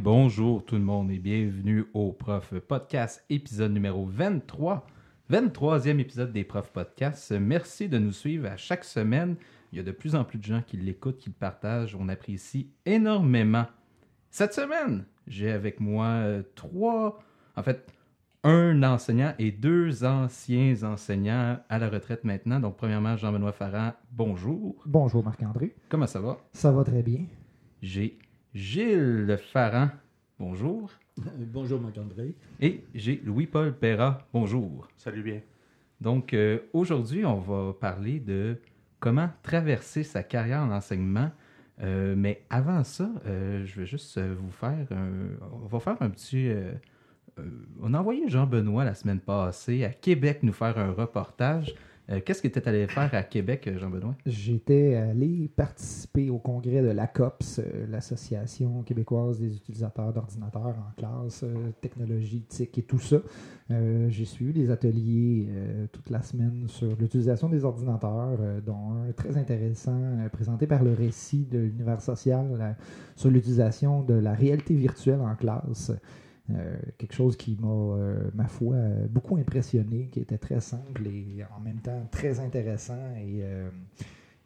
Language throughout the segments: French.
bonjour tout le monde et bienvenue au Prof Podcast, épisode numéro 23. 23e épisode des Prof Podcasts. Merci de nous suivre à chaque semaine. Il y a de plus en plus de gens qui l'écoutent, qui le partagent. On apprécie énormément. Cette semaine, j'ai avec moi euh, trois, en fait, un enseignant et deux anciens enseignants à la retraite maintenant. Donc, premièrement, Jean-Benoît Farran, bonjour. Bonjour Marc-André. Comment ça va? Ça va très bien. J'ai Gilles Farran, bonjour. Bonjour Marc-André. Et j'ai Louis-Paul Perra, bonjour. Salut bien? Donc, euh, aujourd'hui, on va parler de comment traverser sa carrière en enseignement. Euh, mais avant ça, euh, je vais juste euh, vous faire un... On va faire un petit... euh, euh, on a envoyé Jean-Benoît la semaine passée à Québec nous faire un reportage. Euh, Qu'est-ce que tu allé faire à Québec, euh, Jean-Benoît? J'étais allé participer au congrès de l'ACOPS, euh, l'Association québécoise des utilisateurs d'ordinateurs en classe, technologie, TIC et tout ça. J'ai suivi des ateliers toute la semaine sur l'utilisation des ordinateurs, dont un très intéressant présenté par le récit de l'univers social sur l'utilisation de la réalité virtuelle en classe. Euh, quelque chose qui m'a, euh, ma foi, euh, beaucoup impressionné, qui était très simple et en même temps très intéressant et euh,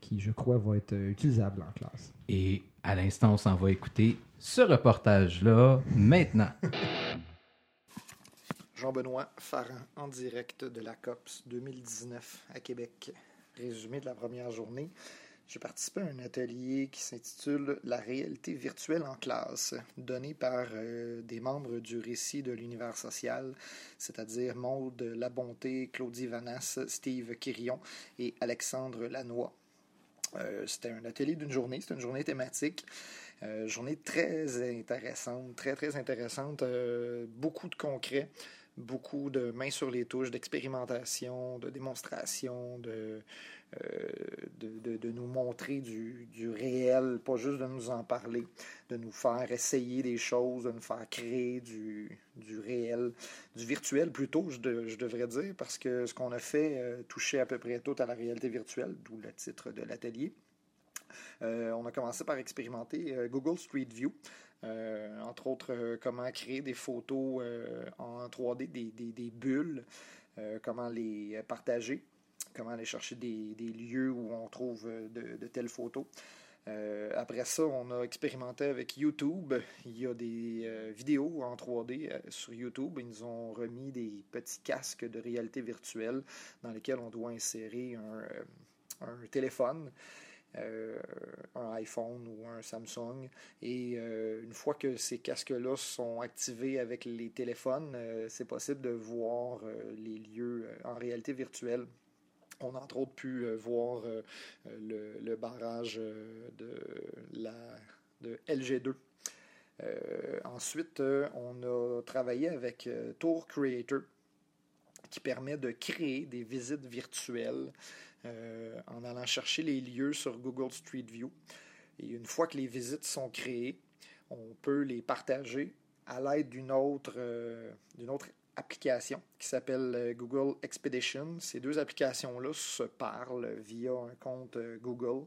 qui, je crois, va être utilisable en classe. Et à l'instant, on s'en va écouter ce reportage-là maintenant. Jean-Benoît Farran en direct de la COPS 2019 à Québec. Résumé de la première journée. J'ai participé à un atelier qui s'intitule La réalité virtuelle en classe, donné par euh, des membres du récit de l'univers social, c'est-à-dire Maude Labonté, Claudie Vanas, Steve Quirion et Alexandre Lannoy. Euh, c'était un atelier d'une journée, c'était une journée thématique. Euh, journée très intéressante, très très intéressante, euh, beaucoup de concret, beaucoup de mains sur les touches, d'expérimentation, de démonstration, de, de, de- de nous montrer du, du réel, pas juste de nous en parler, de nous faire essayer des choses, de nous faire créer du, du réel, du virtuel plutôt, je, de- je devrais dire, parce que ce qu'on a fait euh, touchait à peu près tout à la réalité virtuelle, d'où le titre de l'atelier. Euh, on a commencé par expérimenter euh, Google Street View, euh, entre autres euh, comment créer des photos euh, en 3D, des, des- bulles, euh, comment les partager, comment aller chercher des, lieux où on trouve euh, de, telles photos. Euh, après ça, on a expérimenté avec YouTube. Il y a des euh, vidéos en 3D euh, sur YouTube. Ils nous ont remis des petits casques de réalité virtuelle dans lesquels on doit insérer un, téléphone un iPhone ou un Samsung. Et une fois que ces casques-là sont activés avec les téléphones, c'est possible de voir les lieux en réalité virtuelle. On a entre autres pu euh, voir euh, euh, le, barrage de, la, de LG2. Euh, ensuite, on a travaillé avec Tour Creator qui permet de créer des visites virtuelles en allant chercher les lieux sur Google Street View. Et une fois que les visites sont créées, on peut les partager à l'aide d'une autre, autre application qui s'appelle euh, Google Expedition. Ces deux applications-là se parlent via un compte euh, Google.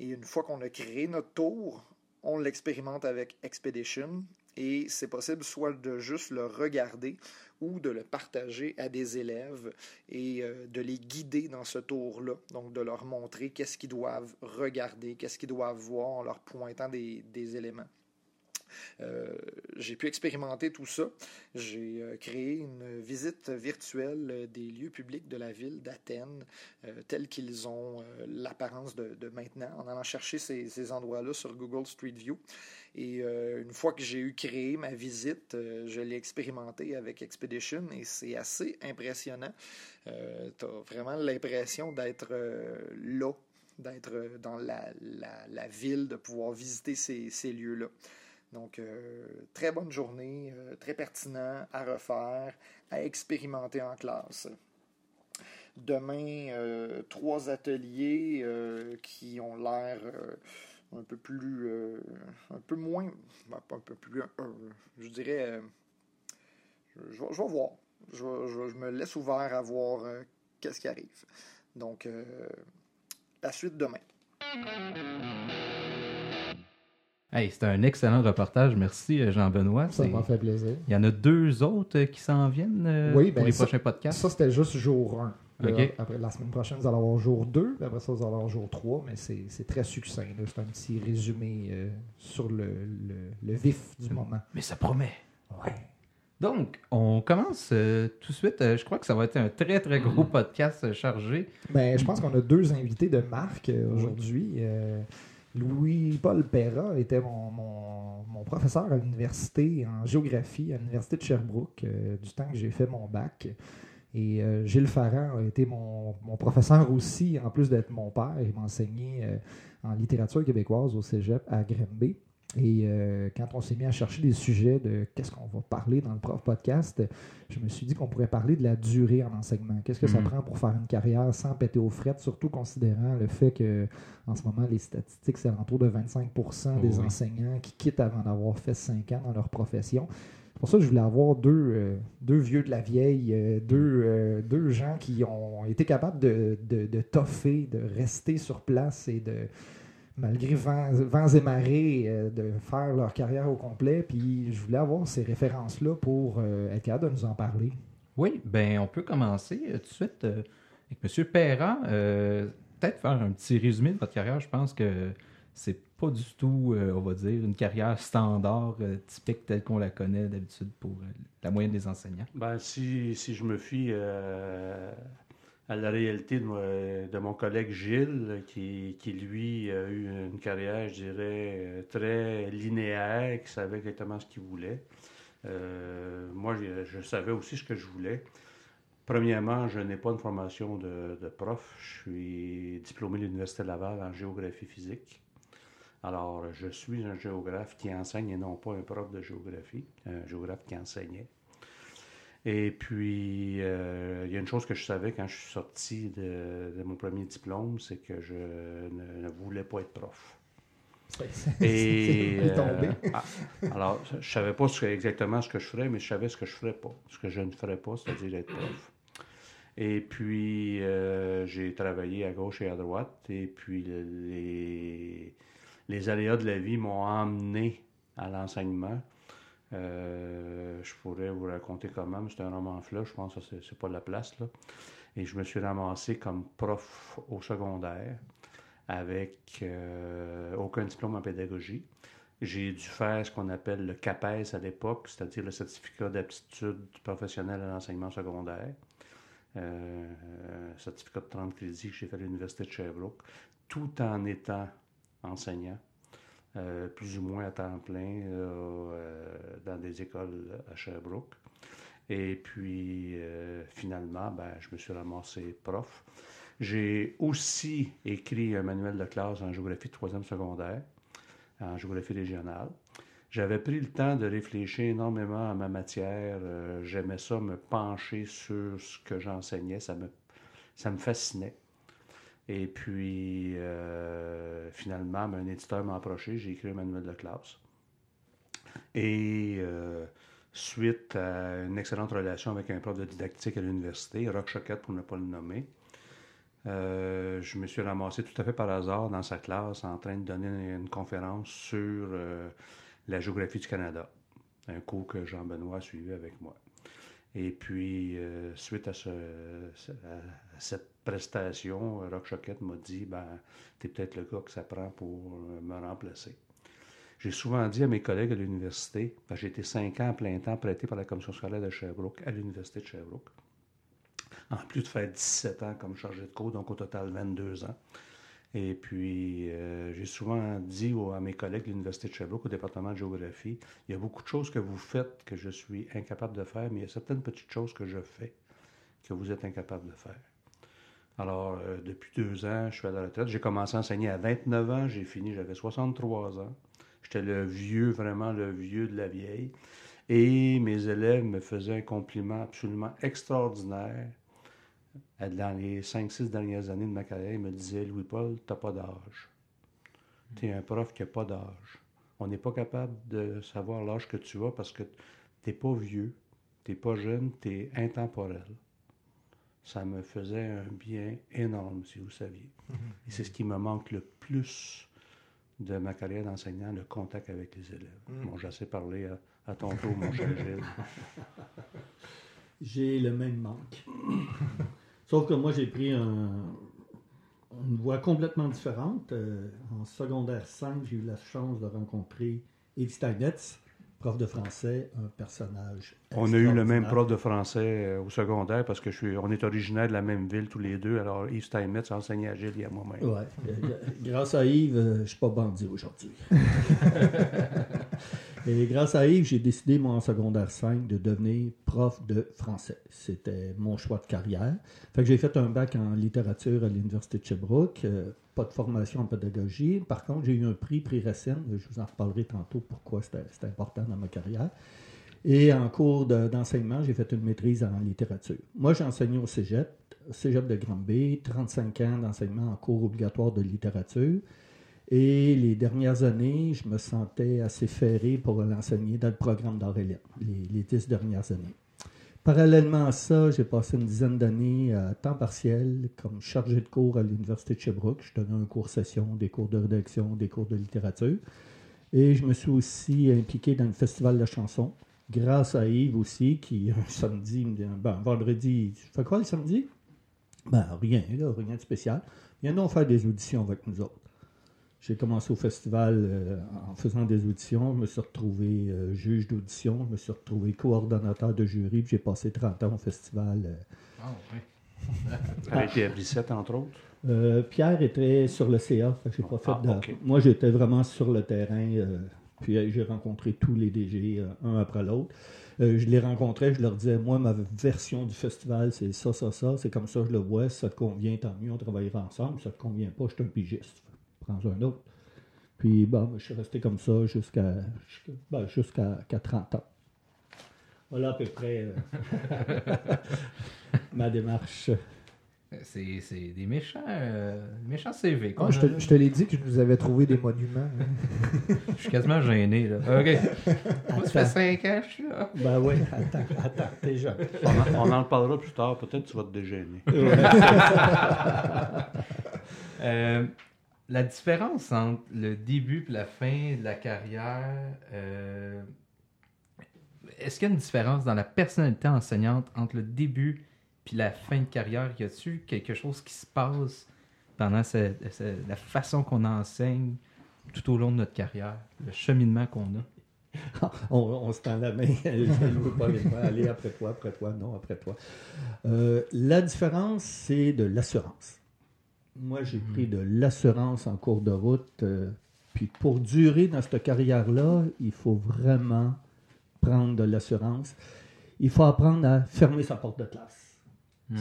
Et une fois qu'on a créé notre tour, on l'expérimente avec Expedition. Et c'est possible soit de juste le regarder ou de le partager à des élèves et euh, de les guider dans ce tour-là. Donc, de leur montrer qu'est-ce qu'ils doivent regarder, qu'est-ce qu'ils doivent voir en leur pointant des, des éléments. Euh, j'ai pu expérimenter tout ça. J'ai euh, créé une visite virtuelle euh, des lieux publics de la ville d'Athènes, tels qu'ils ont l'apparence de, maintenant, en allant chercher ces, endroits-là sur Google Street View. Et une fois que j'ai eu créé ma visite, je l'ai expérimenté avec Expedition et c'est assez impressionnant. Tu as vraiment l'impression d'être là, d'être dans la, ville, de pouvoir visiter ces lieux-là. Donc, euh, très bonne journée, euh, très pertinent à refaire, à expérimenter en classe. Demain, euh, trois ateliers qui ont l'air euh, un peu plus, un peu moins, ben, un peu plus, je dirais, je, vais- voir. Je, je me laisse ouvert à voir qu'est-ce qui arrive. Donc, la suite demain. Hey, c'était un excellent reportage. Merci, euh, Jean-Benoît. Ça m'a fait plaisir. Il y en a deux autres euh, qui s'en viennent euh, Oui, pour ben les ça- prochains podcasts? Ça, c'était juste jour 1. Ok. Après, la semaine prochaine, vous allez avoir jour 2. puis Après ça, vous allez avoir jour 3. Mais c'est très succinct. C'est un petit résumé euh, sur le, le- le vif du moment. Mais ça promet. Ouais. Donc, on commence euh, tout de suite. Euh, je crois que ça va être un très, très gros Mm. podcast euh, chargé. Ben, je pense qu'on a deux invités de marque aujourd'hui. Louis-Paul Perra était mon, professeur à l'université en géographie, à l'université de Sherbrooke, euh, du temps que j'ai fait mon bac. Et euh, Gilles Farran a été mon, professeur aussi, en plus d'être mon père. Il m'a enseigné euh, en littérature québécoise au cégep à Granby. Et euh, quand on s'est mis à chercher des sujets de qu'est-ce qu'on va parler dans le prof podcast, je me suis dit qu'on pourrait parler de la durée en enseignement. Qu'est-ce que ça Mhm. prend pour faire une carrière sans péter aux frettes, surtout considérant le fait que en ce moment, les statistiques, c'est alentour de 25% des Oui. enseignants qui quittent avant d'avoir fait 5 ans dans leur profession. C'est pour ça que je voulais avoir deux, euh, deux vieux de la vieille, euh, deux, euh, deux gens qui ont été capables de, de, de toffer, de rester sur place et de, malgré vents, vents et marées, euh, de faire leur carrière au complet. Puis je voulais avoir ces références-là pour euh, être capable de nous en parler. Oui, ben on peut commencer euh, tout de suite euh, avec M. Perrin. Euh, Peut-être faire un petit résumé de votre carrière. Je pense que c'est pas du tout, euh, on va dire, une carrière standard, euh, typique telle qu'on la connaît d'habitude pour euh, la moyenne des enseignants. Ben, si, si je me fie euh, à la réalité de, de mon collègue Gilles, qui, lui a eu une carrière, je dirais, euh, très linéaire, qui savait exactement ce qu'il voulait. Euh, moi, je, je savais aussi ce que je voulais. Premièrement, je n'ai pas une formation de, de prof. Je suis diplômé de l'Université Laval en géographie physique. Alors, je suis un géographe qui enseigne et non pas un prof de géographie, un géographe qui enseignait. Et puis, euh, il y a une chose que je savais quand je suis sorti de, de mon premier diplôme, c'est que je ne, ne voulais pas être prof. Et c'est tombé. euh, ah, alors, je savais pas ce exactement ce que je ferais, mais je savais ce que je ferais pas, ce que je ne ferais pas, c'est-à-dire être prof. Et puis, euh, j'ai travaillé à gauche et à droite, et puis le- les, les aléas de la vie m'ont emmené à l'enseignement. Euh, je pourrais vous raconter comment, mais c'est un roman fleuve, je pense que c'est, pas la place. Là. Et je me suis ramassé comme prof au secondaire avec euh, aucun diplôme en pédagogie. J'ai dû faire ce qu'on appelle le CAPES à l'époque, c'est-à-dire le certificat d'aptitude professionnelle à l'enseignement secondaire. Euh, certificat de 30 crédits que j'ai fait à l'Université de Sherbrooke, tout en étant enseignant, euh, plus ou moins à temps plein euh, dans des écoles à Sherbrooke. Et puis, euh, finalement, ben, je me suis ramassé prof. J'ai aussi écrit un manuel de classe en géographie de troisième secondaire, en géographie régionale. J'avais pris le temps de réfléchir énormément à ma matière. J'aimais ça, me pencher sur ce que j'enseignais. Ça me, ça me fascinait. Et puis, euh, finalement, ben, un éditeur m'a approché. J'ai écrit un manuel de classe. Et euh, suite à une excellente relation avec un prof de didactique à l'université, Rock Choquette pour ne pas le nommer, euh, je me suis ramassé tout à fait par hasard dans sa classe en train de donner une conférence sur la géographie du Canada, un cours que Jean-Benoît suivait avec moi. Et puis, euh, suite à, ce, à cette prestation, Rock Choquette m'a dit ben, T'es peut-être le gars que ça prend pour euh, me remplacer. J'ai souvent dit à mes collègues à l'université, ben, j'ai été cinq ans à plein temps prêté par la commission scolaire de Sherbrooke à l'université de Sherbrooke, en plus de faire 17 ans comme chargé de cours, donc au total 22 ans. Et puis, euh, j'ai souvent dit à mes collègues de l'Université de Sherbrooke, au département de géographie, il y a beaucoup de choses que vous faites que je suis incapable de faire, mais il y a certaines petites choses que je fais que vous êtes incapable de faire. Alors, euh, depuis deux ans, je suis à la retraite. J'ai commencé à enseigner à 29 ans, j'ai fini, j'avais 63 ans. J'étais le vieux, vraiment le vieux de la vieille. Et mes élèves me faisaient un compliment absolument extraordinaire. Euh, Dans les 5-6 dernières années de ma carrière, ils me disaient Louis-Paul, tu n'as pas d'âge. Tu es un prof qui n'a pas d'âge. On n'est pas capable de savoir l'âge que tu as parce que tu n'es pas vieux, tu n'es pas jeune, tu es intemporel. Ça me faisait un bien énorme, si vous saviez. Et c'est ce qui me manque le plus de ma carrière d'enseignant, le contact avec les élèves. Mm. Bon, j'ai assez parlé à, à ton tour, mon cher Gilles. J'ai le même manque. Sauf que moi, j'ai pris un- une voie complètement différente. Euh, en secondaire 5, j'ai eu la chance de rencontrer Yves Steinmetz, prof de français, un personnage. On a eu le même prof de français euh, au secondaire parce que je suis, on est originaire de la même ville tous les deux. Alors, Yves Steinmetz a enseigné à Gilles et à moi-même. Ouais. Euh, grâce à Yves, euh, je ne suis pas bandit aujourd'hui. Et grâce à Yves, j'ai décidé, moi, en secondaire 5, de devenir prof de français. C'était mon choix de carrière. Fait que j'ai fait un bac en littérature à l'Université de Sherbrooke. euh, pas de formation en pédagogie. Par contre, j'ai eu un prix, prix Racine. Je vous en reparlerai tantôt pourquoi c'était important dans ma carrière. Et en cours de- d'enseignement, j'ai fait une maîtrise en littérature. Moi, j'ai enseigné au cégep, cégep de Granby, 35 ans d'enseignement en cours obligatoire de littérature. Et les dernières années, je me sentais assez ferré pour l'enseigner dans le programme lettres, les, les dix dernières années. Parallèlement à ça, j'ai passé une dizaine d'années à temps partiel comme chargé de cours à l'Université de Sherbrooke. Je donnais un cours session, des cours de rédaction, des cours de littérature. Et je me suis aussi impliqué dans le Festival de chanson, grâce à Yves aussi, qui un samedi, ben, vendredi, tu fais quoi le samedi? Ben, rien, là, rien de spécial. Viens donc faire des auditions avec nous autres. J'ai commencé au festival euh, en faisant des auditions. Je me suis retrouvé euh, juge d'audition. Je me suis retrouvé coordonnateur de jury. puis J'ai passé 30 ans au festival. euh. Ah, ouais. Avec les F-17, entre autres? Euh, Pierre était sur le CA. fait pas fait Ah, de- ok. Moi, j'étais vraiment sur le terrain. euh, puis j'ai rencontré tous les DG, euh, un après l'autre. Euh, je les rencontrais, je leur disais, moi, ma version du festival, c'est ça, ça, ça. C'est comme ça, je le vois. Si ça te convient, tant mieux, on travaillera ensemble. Si ça te convient pas, je suis un pigiste. Prends un autre. Puis, bon, je suis resté comme ça jusqu'à ben, jusqu'à qu'à 30 ans. Voilà à peu près euh, ma démarche. C'est c'est des méchants, euh, méchants CV. Ah, je te, là. je te l'ai dit que je nous avais trouvé des monuments. hein. Je suis quasiment gêné. Là. OK. Moi, ça fait 5 ans que je suis là. Ben oui, attends, attends, t'es jeune. On en, on en reparlera plus tard. Peut-être que tu vas te dégêner. Euh, la différence entre le début et la fin de la carrière, euh, est-ce qu'il y a une différence dans la personnalité enseignante entre le début puis la fin de carrière? Y a-t-il quelque chose qui se passe pendant ce- ce- la façon qu'on enseigne tout au long de notre carrière, le cheminement qu'on a? on, se tend la main, ne veut pas aller après toi, après toi, non, après toi. Euh, la différence, c'est de l'assurance. Moi, j'ai pris de l'assurance en cours de route. euh, puis pour durer dans cette carrière-là, il faut vraiment prendre de l'assurance. Il faut apprendre à fermer sa porte de classe. Hmm.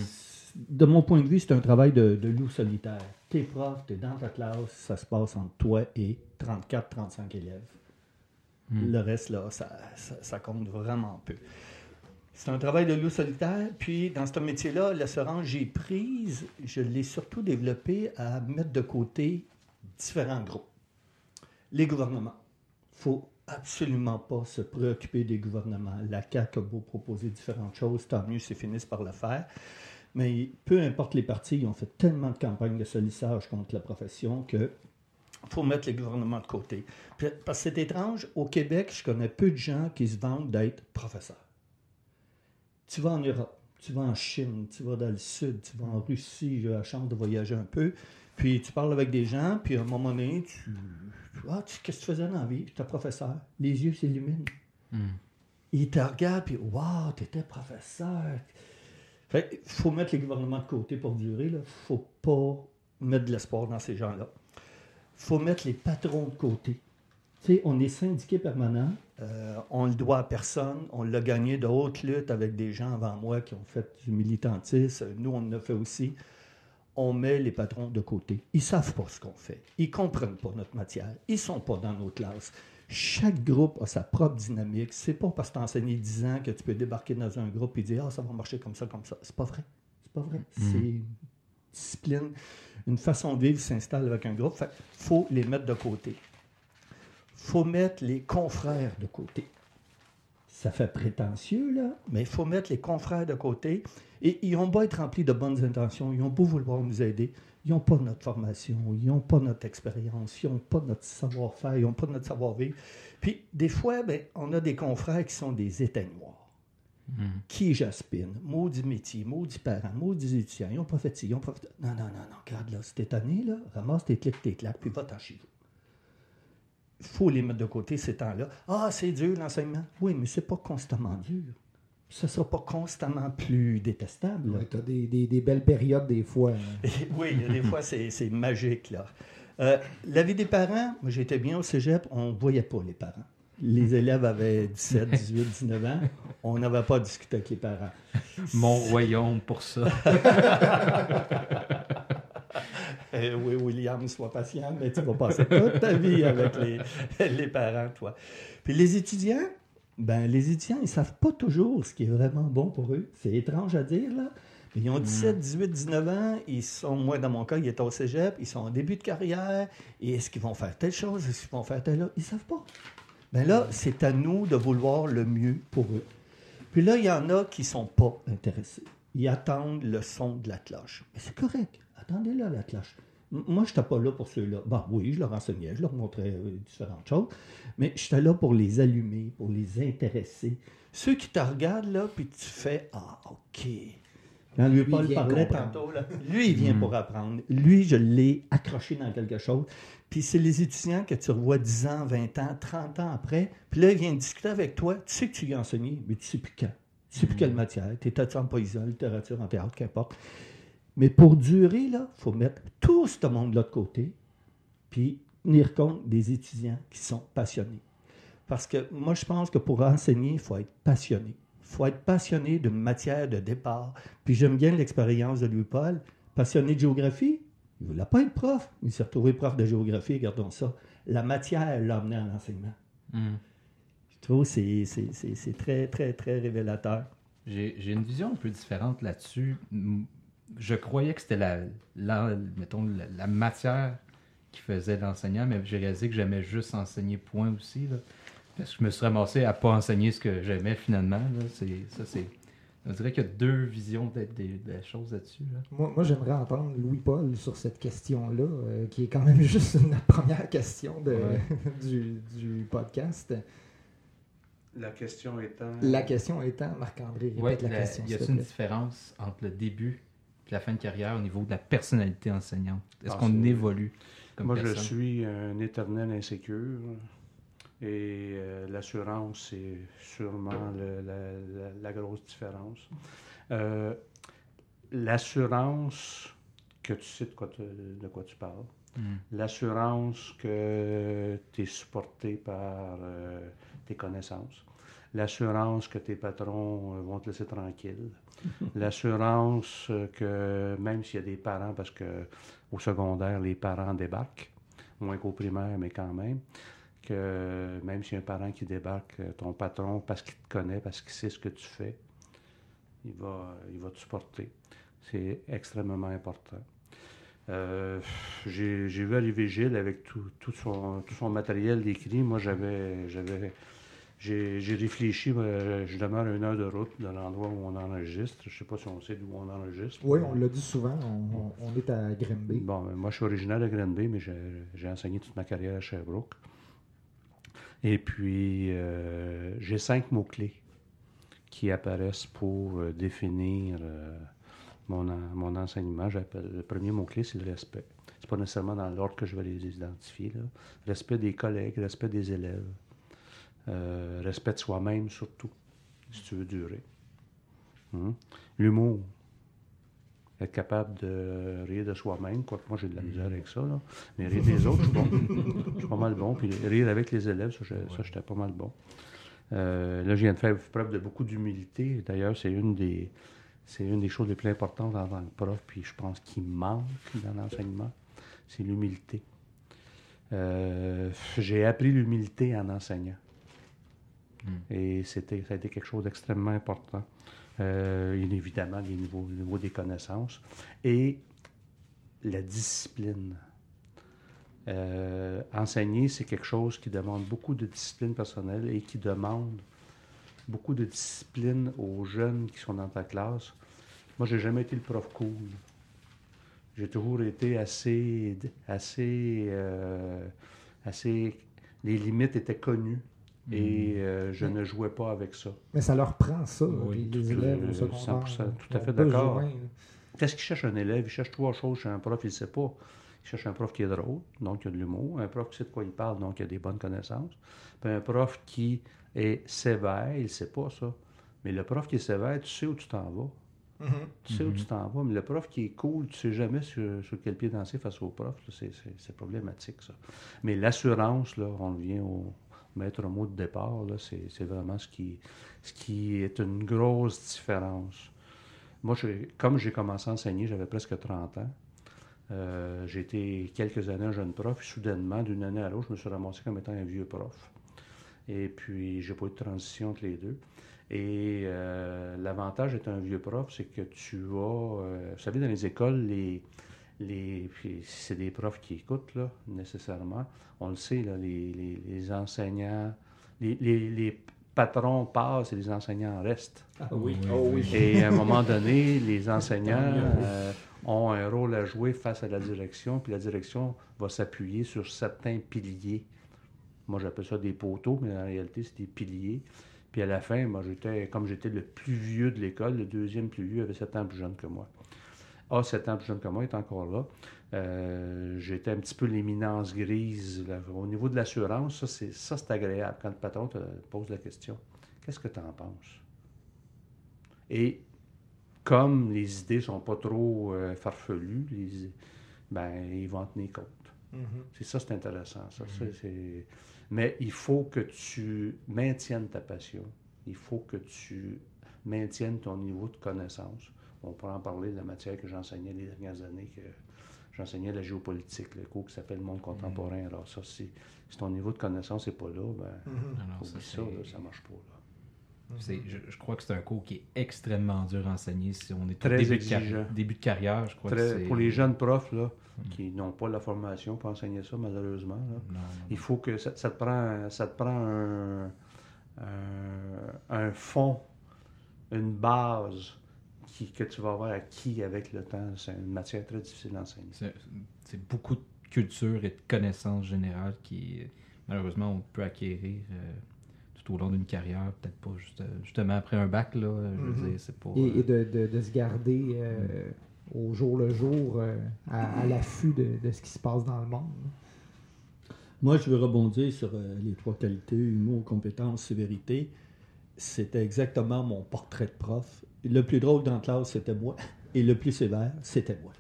De mon point de vue, c'est un travail de, de loup solitaire. T'es prof, t'es dans ta classe, ça se passe entre toi et 34-35 élèves. Hmm. Le reste, là, ça, ça- ça compte vraiment peu. C'est un travail de loup solitaire. Puis, dans ce métier-là, l'assurance, j'ai prise, je l'ai surtout développé à mettre de côté différents groupes. Les gouvernements. Il faut absolument pas se préoccuper des gouvernements. La CAQ a beau proposer différentes choses, tant mieux s'ils finissent par le faire. Mais peu importe les partis, ils ont fait tellement de campagnes de sollicage contre la profession que faut mettre les gouvernements de côté. Parce que c'est étrange, au Québec, je connais peu de gens qui se vantent d'être professeurs. Tu vas en Europe, tu vas en Chine, tu vas dans le Sud, tu vas en Russie, j'ai eu la chance de voyager un peu, puis tu parles avec des gens, puis à un moment donné, tu... Ah, tu- qu'est-ce que tu faisais dans la vie? Tu étais professeur. Les yeux s'illuminent. Hmm. Ils te regardent, puis Waouh, tu étais professeur. Fait faut mettre les gouvernements de côté pour durer. Il ne faut pas mettre de l'espoir dans ces gens-là. Il faut mettre les patrons de côté. Sais, on est syndiqué permanent. euh, on le doit à personne. On l'a gagné de haute lutte avec des gens avant moi qui ont fait du militantisme. Nous, on l'a fait aussi. On met les patrons de côté. Ils savent pas ce qu'on fait. Ils comprennent pas notre matière. Ils sont pas dans nos classes. Chaque groupe a sa propre dynamique. C'est pas parce que tu as enseigné 10 ans que tu peux débarquer dans un groupe et dire Ah, ça va marcher comme ça, comme ça. C'est pas vrai. C'est pas vrai. C'est une discipline. Une façon de vivre s'installe avec un groupe. Fait faut les mettre de côté. Faut mettre les confrères de côté. ça fait prétentieux, là, mais il faut mettre les confrères de côté. Et ils ont beau être remplis de bonnes intentions, ils ont beau vouloir nous aider, ils n'ont pas notre formation, ils n'ont pas notre expérience, ils n'ont pas notre savoir-faire, ils n'ont pas notre savoir-vivre. Puis, des fois, ben, on a des confrères qui sont des éteignoirs. Qui jaspine, maudit métier, maudit parents, maudit étudiants, ils n'ont pas fait ci, ils n'ont pas fait... Non, non, non, non, regarde, là, cette année, là, ramasse tes clics, tes claques, puis va-t'en chez vous. Il faut les mettre de côté ces temps-là. Ah, c'est dur l'enseignement. Oui, mais c'est pas constamment dur. Ce ne sera pas constamment plus détestable. Ouais, tu as des, des- des belles périodes des fois. hein. Oui, des fois, c'est c'est magique. là. Euh, la vie des parents, moi j'étais bien au cégep, on ne voyait pas les parents. Les élèves avaient 17, 18, 19 ans. On n'avait pas discuté avec les parents. Mon royaume pour ça. Euh, oui, William, sois patient, mais tu vas passer toute ta vie avec les, les parents, toi. Puis les étudiants, ben les étudiants, ils ne savent pas toujours ce qui est vraiment bon pour eux. C'est étrange à dire, là. Mais ils ont 17, 18, 19 ans, ils sont, moi dans mon cas, ils étaient au cégep, ils sont en début de carrière, et est-ce qu'ils vont faire telle chose, est-ce qu'ils vont faire telle autre? Ils ne savent pas. Ben là, c'est à nous de vouloir le mieux pour eux. Puis là, il y en a qui ne sont pas intéressés. Ils attendent le son de la cloche. Mais c'est correct. Attendez-là, la cloche. Moi, je n'étais pas là pour ceux-là. Bon, oui, je leur enseignais, je leur montrais euh, différentes choses, mais j'étais là pour les allumer, pour les intéresser. Ceux qui te regardent, là, puis tu fais Ah, OK. Quand lui, Paul il vient parlait tantôt, là, lui, il vient pour apprendre. Lui, je l'ai accroché dans quelque chose. Puis c'est les étudiants que tu revois 10 ans, 20 ans, 30 ans après. Puis là, ils viennent discuter avec toi. Tu sais que tu lui as enseigné, mais tu sais plus quand. Tu sais plus quelle matière. Tu étais en poésie, en littérature, en théâtre, qu'importe. Mais pour durer, il faut mettre tout ce monde-là de côté, puis tenir compte des étudiants qui sont passionnés. Parce que moi, je pense que pour enseigner, il faut être passionné. Il faut être passionné d'une matière de départ. Puis j'aime bien l'expérience de Louis-Paul. Passionné de géographie, il ne voulait pas être prof. Il s'est retrouvé prof de géographie, regardons ça. La matière l'a amené à l'enseignement. Hmm. Je trouve que c'est- très, très, très révélateur. J'ai une vision un peu différente là-dessus. Je croyais que c'était la, la- mettons, la, la matière qui faisait l'enseignant, mais j'ai réalisé que j'aimais juste enseigner point aussi. là. Parce que je me suis ramassé à pas enseigner ce que j'aimais finalement. là. C'est- Ça, c'est. On dirait qu'il y a deux visions peut-être des, des choses là-dessus. là. Moi, moi, j'aimerais entendre Louis-Paul sur cette question-là, euh, qui est quand même juste la première question de, Ouais. du, du podcast. La question étant. La question étant, Marc-André, répète Ouais, la, la- question. y a s'il te une différence entre le début la fin de carrière au niveau de la personnalité enseignante? Est-ce Ah, qu'on évolue comme Moi, je suis un éternel insécure. Et euh, l'assurance, c'est sûrement le- la, la- la grosse différence. Euh, l'assurance que tu sais de quoi, tu- de quoi tu parles. Hmm. L'assurance que tu es supporté par euh, tes connaissances. L'assurance que tes patrons vont te laisser tranquille. L'assurance que même s'il y a des parents, parce que au secondaire, les parents débarquent, moins qu'au primaire, mais quand même, que même s'il y a un parent qui débarque, euh, ton patron, parce qu'il te connaît, parce qu'il sait ce que tu fais, il va, il va te supporter. C'est extrêmement important. Euh, j'ai vu arriver Gilles avec tout, tout son, tout son matériel d'écrit. Moi, j'avais, j'ai réfléchi. euh, je demeure une heure de route de l'endroit où on enregistre. Je ne sais pas si on sait d'où on enregistre. Oui, on l'a dit souvent, on, est à Grimby. Bon, moi, je suis originaire de Granby, mais j'ai enseigné toute ma carrière à Sherbrooke. Et puis, euh, j'ai cinq mots-clés qui apparaissent pour euh, définir euh, mon, en- mon enseignement. Le premier mot-clé, c'est le respect. C'est pas nécessairement dans l'ordre que je vais les identifier. là. Respect des collègues, respect des élèves, euh, respect de soi-même surtout, si tu veux durer. Hum. L'humour être capable de rire de soi-même, quoique moi j'ai de la misère avec ça, là. mais rire des autres, je suis bon. Je suis pas mal bon. Puis rire avec les élèves, ça, j'étais pas mal bon. Euh, là, je viens de faire preuve de beaucoup d'humilité. D'ailleurs, c'est une des c'est une des choses les plus importantes en tant que prof, puis je pense qu'il manque dans l'enseignement, c'est l'humilité. Euh, j'ai appris l'humilité en enseignant. Et c'était, ça a été quelque chose d'extrêmement important. Euh, et évidemment, les niveaux, le niveau des connaissances. Et la discipline. Euh, enseigner, c'est quelque chose qui demande beaucoup de discipline personnelle et qui demande beaucoup de discipline aux jeunes qui sont dans ta classe. Moi, j'ai jamais été le prof cool. J'ai toujours été assez, assez, euh, assez. Les limites étaient connues et euh, je ne jouais pas avec ça. Mais ça leur prend ça, Oui, les, élèves au euh, secondaire. 100%, tout à fait d'accord. Qu'est-ce qu'il cherche un élève? Il cherche trois choses chez un prof, il ne sait pas. Il cherche un prof qui est drôle, donc qui a de l'humour, un prof qui sait de quoi il parle, donc qui a des bonnes connaissances, puis un prof qui est sévère, il ne sait pas ça. Mais le prof qui est sévère, tu sais où tu t'en vas. Mhm. Tu sais où tu t'en vas, mais le prof qui est cool, tu sais jamais sur, sur quel pied danser face au prof. là. C'est, c'est- c'est problématique, ça. Mais l'assurance, là, on revient au maître mot de départ, c'est, vraiment ce qui, ce qui est une grosse différence. Moi, comme j'ai commencé à enseigner, j'avais presque 30 ans. Euh, j'ai été quelques années un jeune prof, puis soudainement, d'une année à l'autre, je me suis ramassé comme étant un vieux prof. Et puis, j'ai pas eu de transition entre les deux. Et euh, l'avantage d'être un vieux prof, c'est que tu vas. euh, vous savez, dans les écoles, les, les, c'est des profs qui écoutent, là, nécessairement. On le sait, là, les, les- les enseignants, les, les- les patrons passent et les enseignants restent. Ah oui. Oh oui. Et à un moment donné, les enseignants euh, ont un rôle à jouer face à la direction, puis la direction va s'appuyer sur certains piliers. Moi, j'appelle ça des poteaux, mais en réalité, c'est des piliers. Puis à la fin, moi, j'étais, comme j'étais le plus vieux de l'école, le deuxième plus vieux avait 7 ans plus jeune que moi. A, 7 ans plus jeune que moi, est encore là. Euh, j'étais un petit peu l'éminence grise. là. Au niveau de l'assurance, ça, c'est, ça, c'est agréable. Quand le patron te pose la question, qu'est-ce que tu en penses? Et comme les idées sont pas trop euh, farfelues, les- ben, ils vont en tenir compte. Mhm. C'est ça, c'est intéressant. Ça, c'est- Mais il faut que tu maintiennes ta passion. Il faut que tu maintiennes ton niveau de connaissance. On pourra en parler de la matière que j'enseignais les dernières années, que j'enseignais la géopolitique, le cours qui s'appelle Monde contemporain. Alors ça, si, si ton niveau de connaissance n'est pas là, ben. Alors, oublie ça, ça, là, c'est- ça marche pas. là. c'est- je, je crois que c'est un cours qui est extrêmement dur à enseigner si on est au Très début de, exigeant. début de carrière. Je crois Très- que c'est... pour les jeunes profs là, qui n'ont pas la formation pour enseigner ça, malheureusement, là, Non, non, il faut que ça, ça te prend, ça te prend un, un, un fond, une base qui, que tu vas avoir acquis avec le temps. C'est une matière très difficile à enseigner. C'est beaucoup de culture et de connaissances générales qui, malheureusement, on peut acquérir euh, tout au long d'une carrière, peut-être pas juste, euh, justement après un bac, là, je veux Mhm. dire, c'est pas... Et, euh, et de, de- de se garder euh, au jour le jour euh, à, à l'affût de, de ce qui se passe dans le monde. Moi, je veux rebondir sur euh, les trois qualités, humour, compétence, sévérité. C'était exactement mon portrait de prof. Le plus drôle dans la classe, c'était moi. Et le plus sévère, c'était moi.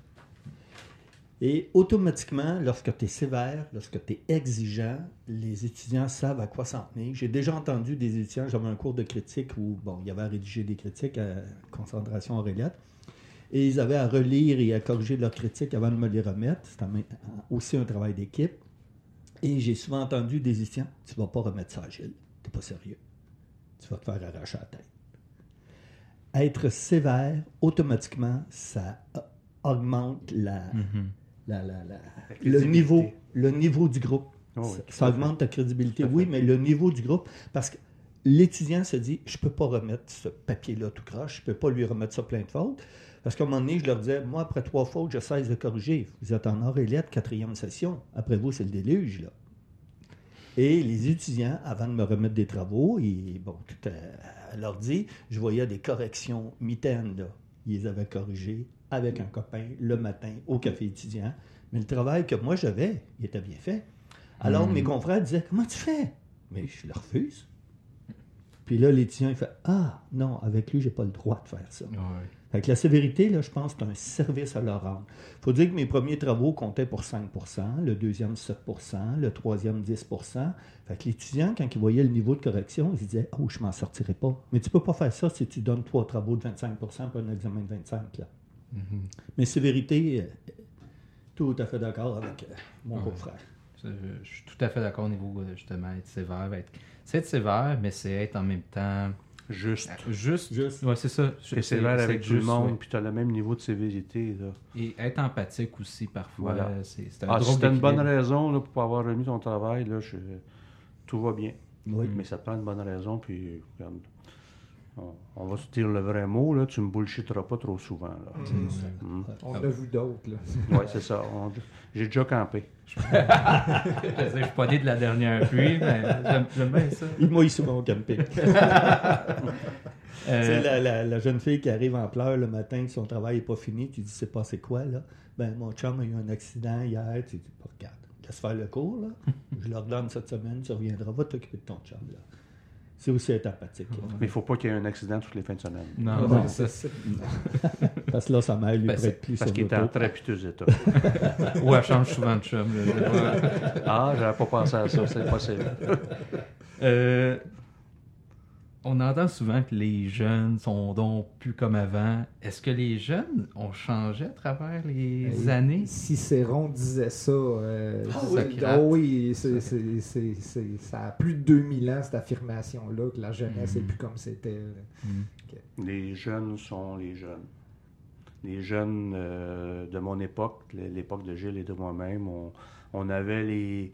Et automatiquement, lorsque tu es sévère, lorsque tu es exigeant, les étudiants savent à quoi s'en tenir. J'ai déjà entendu des étudiants, j'avais un cours de critique où, bon, il y avait à rédiger des critiques à concentration Auréliette, et ils avaient à relire et à corriger leurs critiques avant de me les remettre. C'était aussi un travail d'équipe. Et j'ai souvent entendu des étudiants Tu vas pas remettre ça à Gilles, t'es pas sérieux. Tu vas te faire arracher la tête. Être sévère, automatiquement, ça augmente la, mhm. la- la- la- La le, niveau, le niveau du groupe. Oh oui, ça augmente ta crédibilité, oui, mais le niveau du groupe, parce que l'étudiant se dit, je peux pas remettre ce papier-là tout croche, je peux pas lui remettre ça plein de fautes. Parce qu'à un moment donné, je leur disais, moi, après trois fautes, je cesse de corriger. Vous êtes en Auréliette, quatrième session. Après vous, c'est le déluge, là. Et les étudiants, avant de me remettre des travaux, ils, bon, tout à, à l'ordi, je voyais des corrections mitaines, là. Ils les avaient corrigées avec un copain le matin au café étudiant. Mais le travail que moi j'avais, il était bien fait. Alors Mhm. mes confrères disaient Comment tu fais Mais je le refuse. Puis là, l'étudiant, il fait Ah, non, avec lui, j'ai pas le droit de faire ça. Ouais. Fait que la sévérité, là, je pense que c'est un service à leur rendre. Il faut dire que mes premiers travaux comptaient pour 5% le deuxième 7% le troisième 10% Fait que l'étudiant, quand il voyait le niveau de correction, il disait Oh, je m'en sortirai pas. Mais tu peux pas faire ça si tu donnes trois travaux de 25% pour un examen de 25 là. Mhm. Mais sévérité, euh, tout à fait d'accord avec euh, mon beau-frère. Je suis tout à fait d'accord au niveau, euh, justement, être sévère. être- C'est être sévère, mais c'est être en même temps Juste. euh, juste. Juste. Ouais, c'est ça. Tu C'est- es sévère avec tout le monde, ouais. puis tu as le même niveau de sévérité. Là. Et être empathique aussi, parfois. Voilà. C'est un Ah, drôle si tu as une bonne raison là, pour pas avoir remis ton travail, là, je- tout va bien. Oui. Mais ça te prend une bonne raison, puis regarde, On, va se dire le vrai mot, là, tu me bullshitteras pas trop souvent. Là. Mm. On a vu d'autres. là. Oui, c'est ça. On- J'ai déjà campé. Je je suis pas né de la dernière pluie, mais j'aime bien ça. Il mouille souvent au camping. Euh, Tu sais, la, la- la jeune fille qui arrive en pleurs le matin, que son travail n'est pas fini, tu dis c'est passé quoi là? Ben mon chum a eu un accident hier, tu dis regarde, laisse faire le cours là. Je leur donne cette semaine, tu reviendras, va t'occuper de ton chum là. C'est aussi être empathique. là. Mais il ne faut pas qu'il y ait un accident toutes les fins de semaine. non, Non, c'est ça. Parce que là, sa mère lui Ben, prête plus Parce qu'il est en très piteux état. Ou elle change souvent de chum. Ah, j'avais pas pensé à ça, c'est possible. Euh, on entend souvent que les jeunes sont donc plus comme avant. Est-ce que les jeunes ont changé à travers les Euh, années? Cicéron disait ça. euh, Ah oui. ah oui, c'est- c'est- c'est- c'est- ça a plus de 2000 ans, cette affirmation-là, que la jeunesse n'est Mhm. plus comme c'était. là. Les jeunes sont les jeunes. Les jeunes euh, de mon époque, l'époque de Gilles et de moi-même, on, on avait les.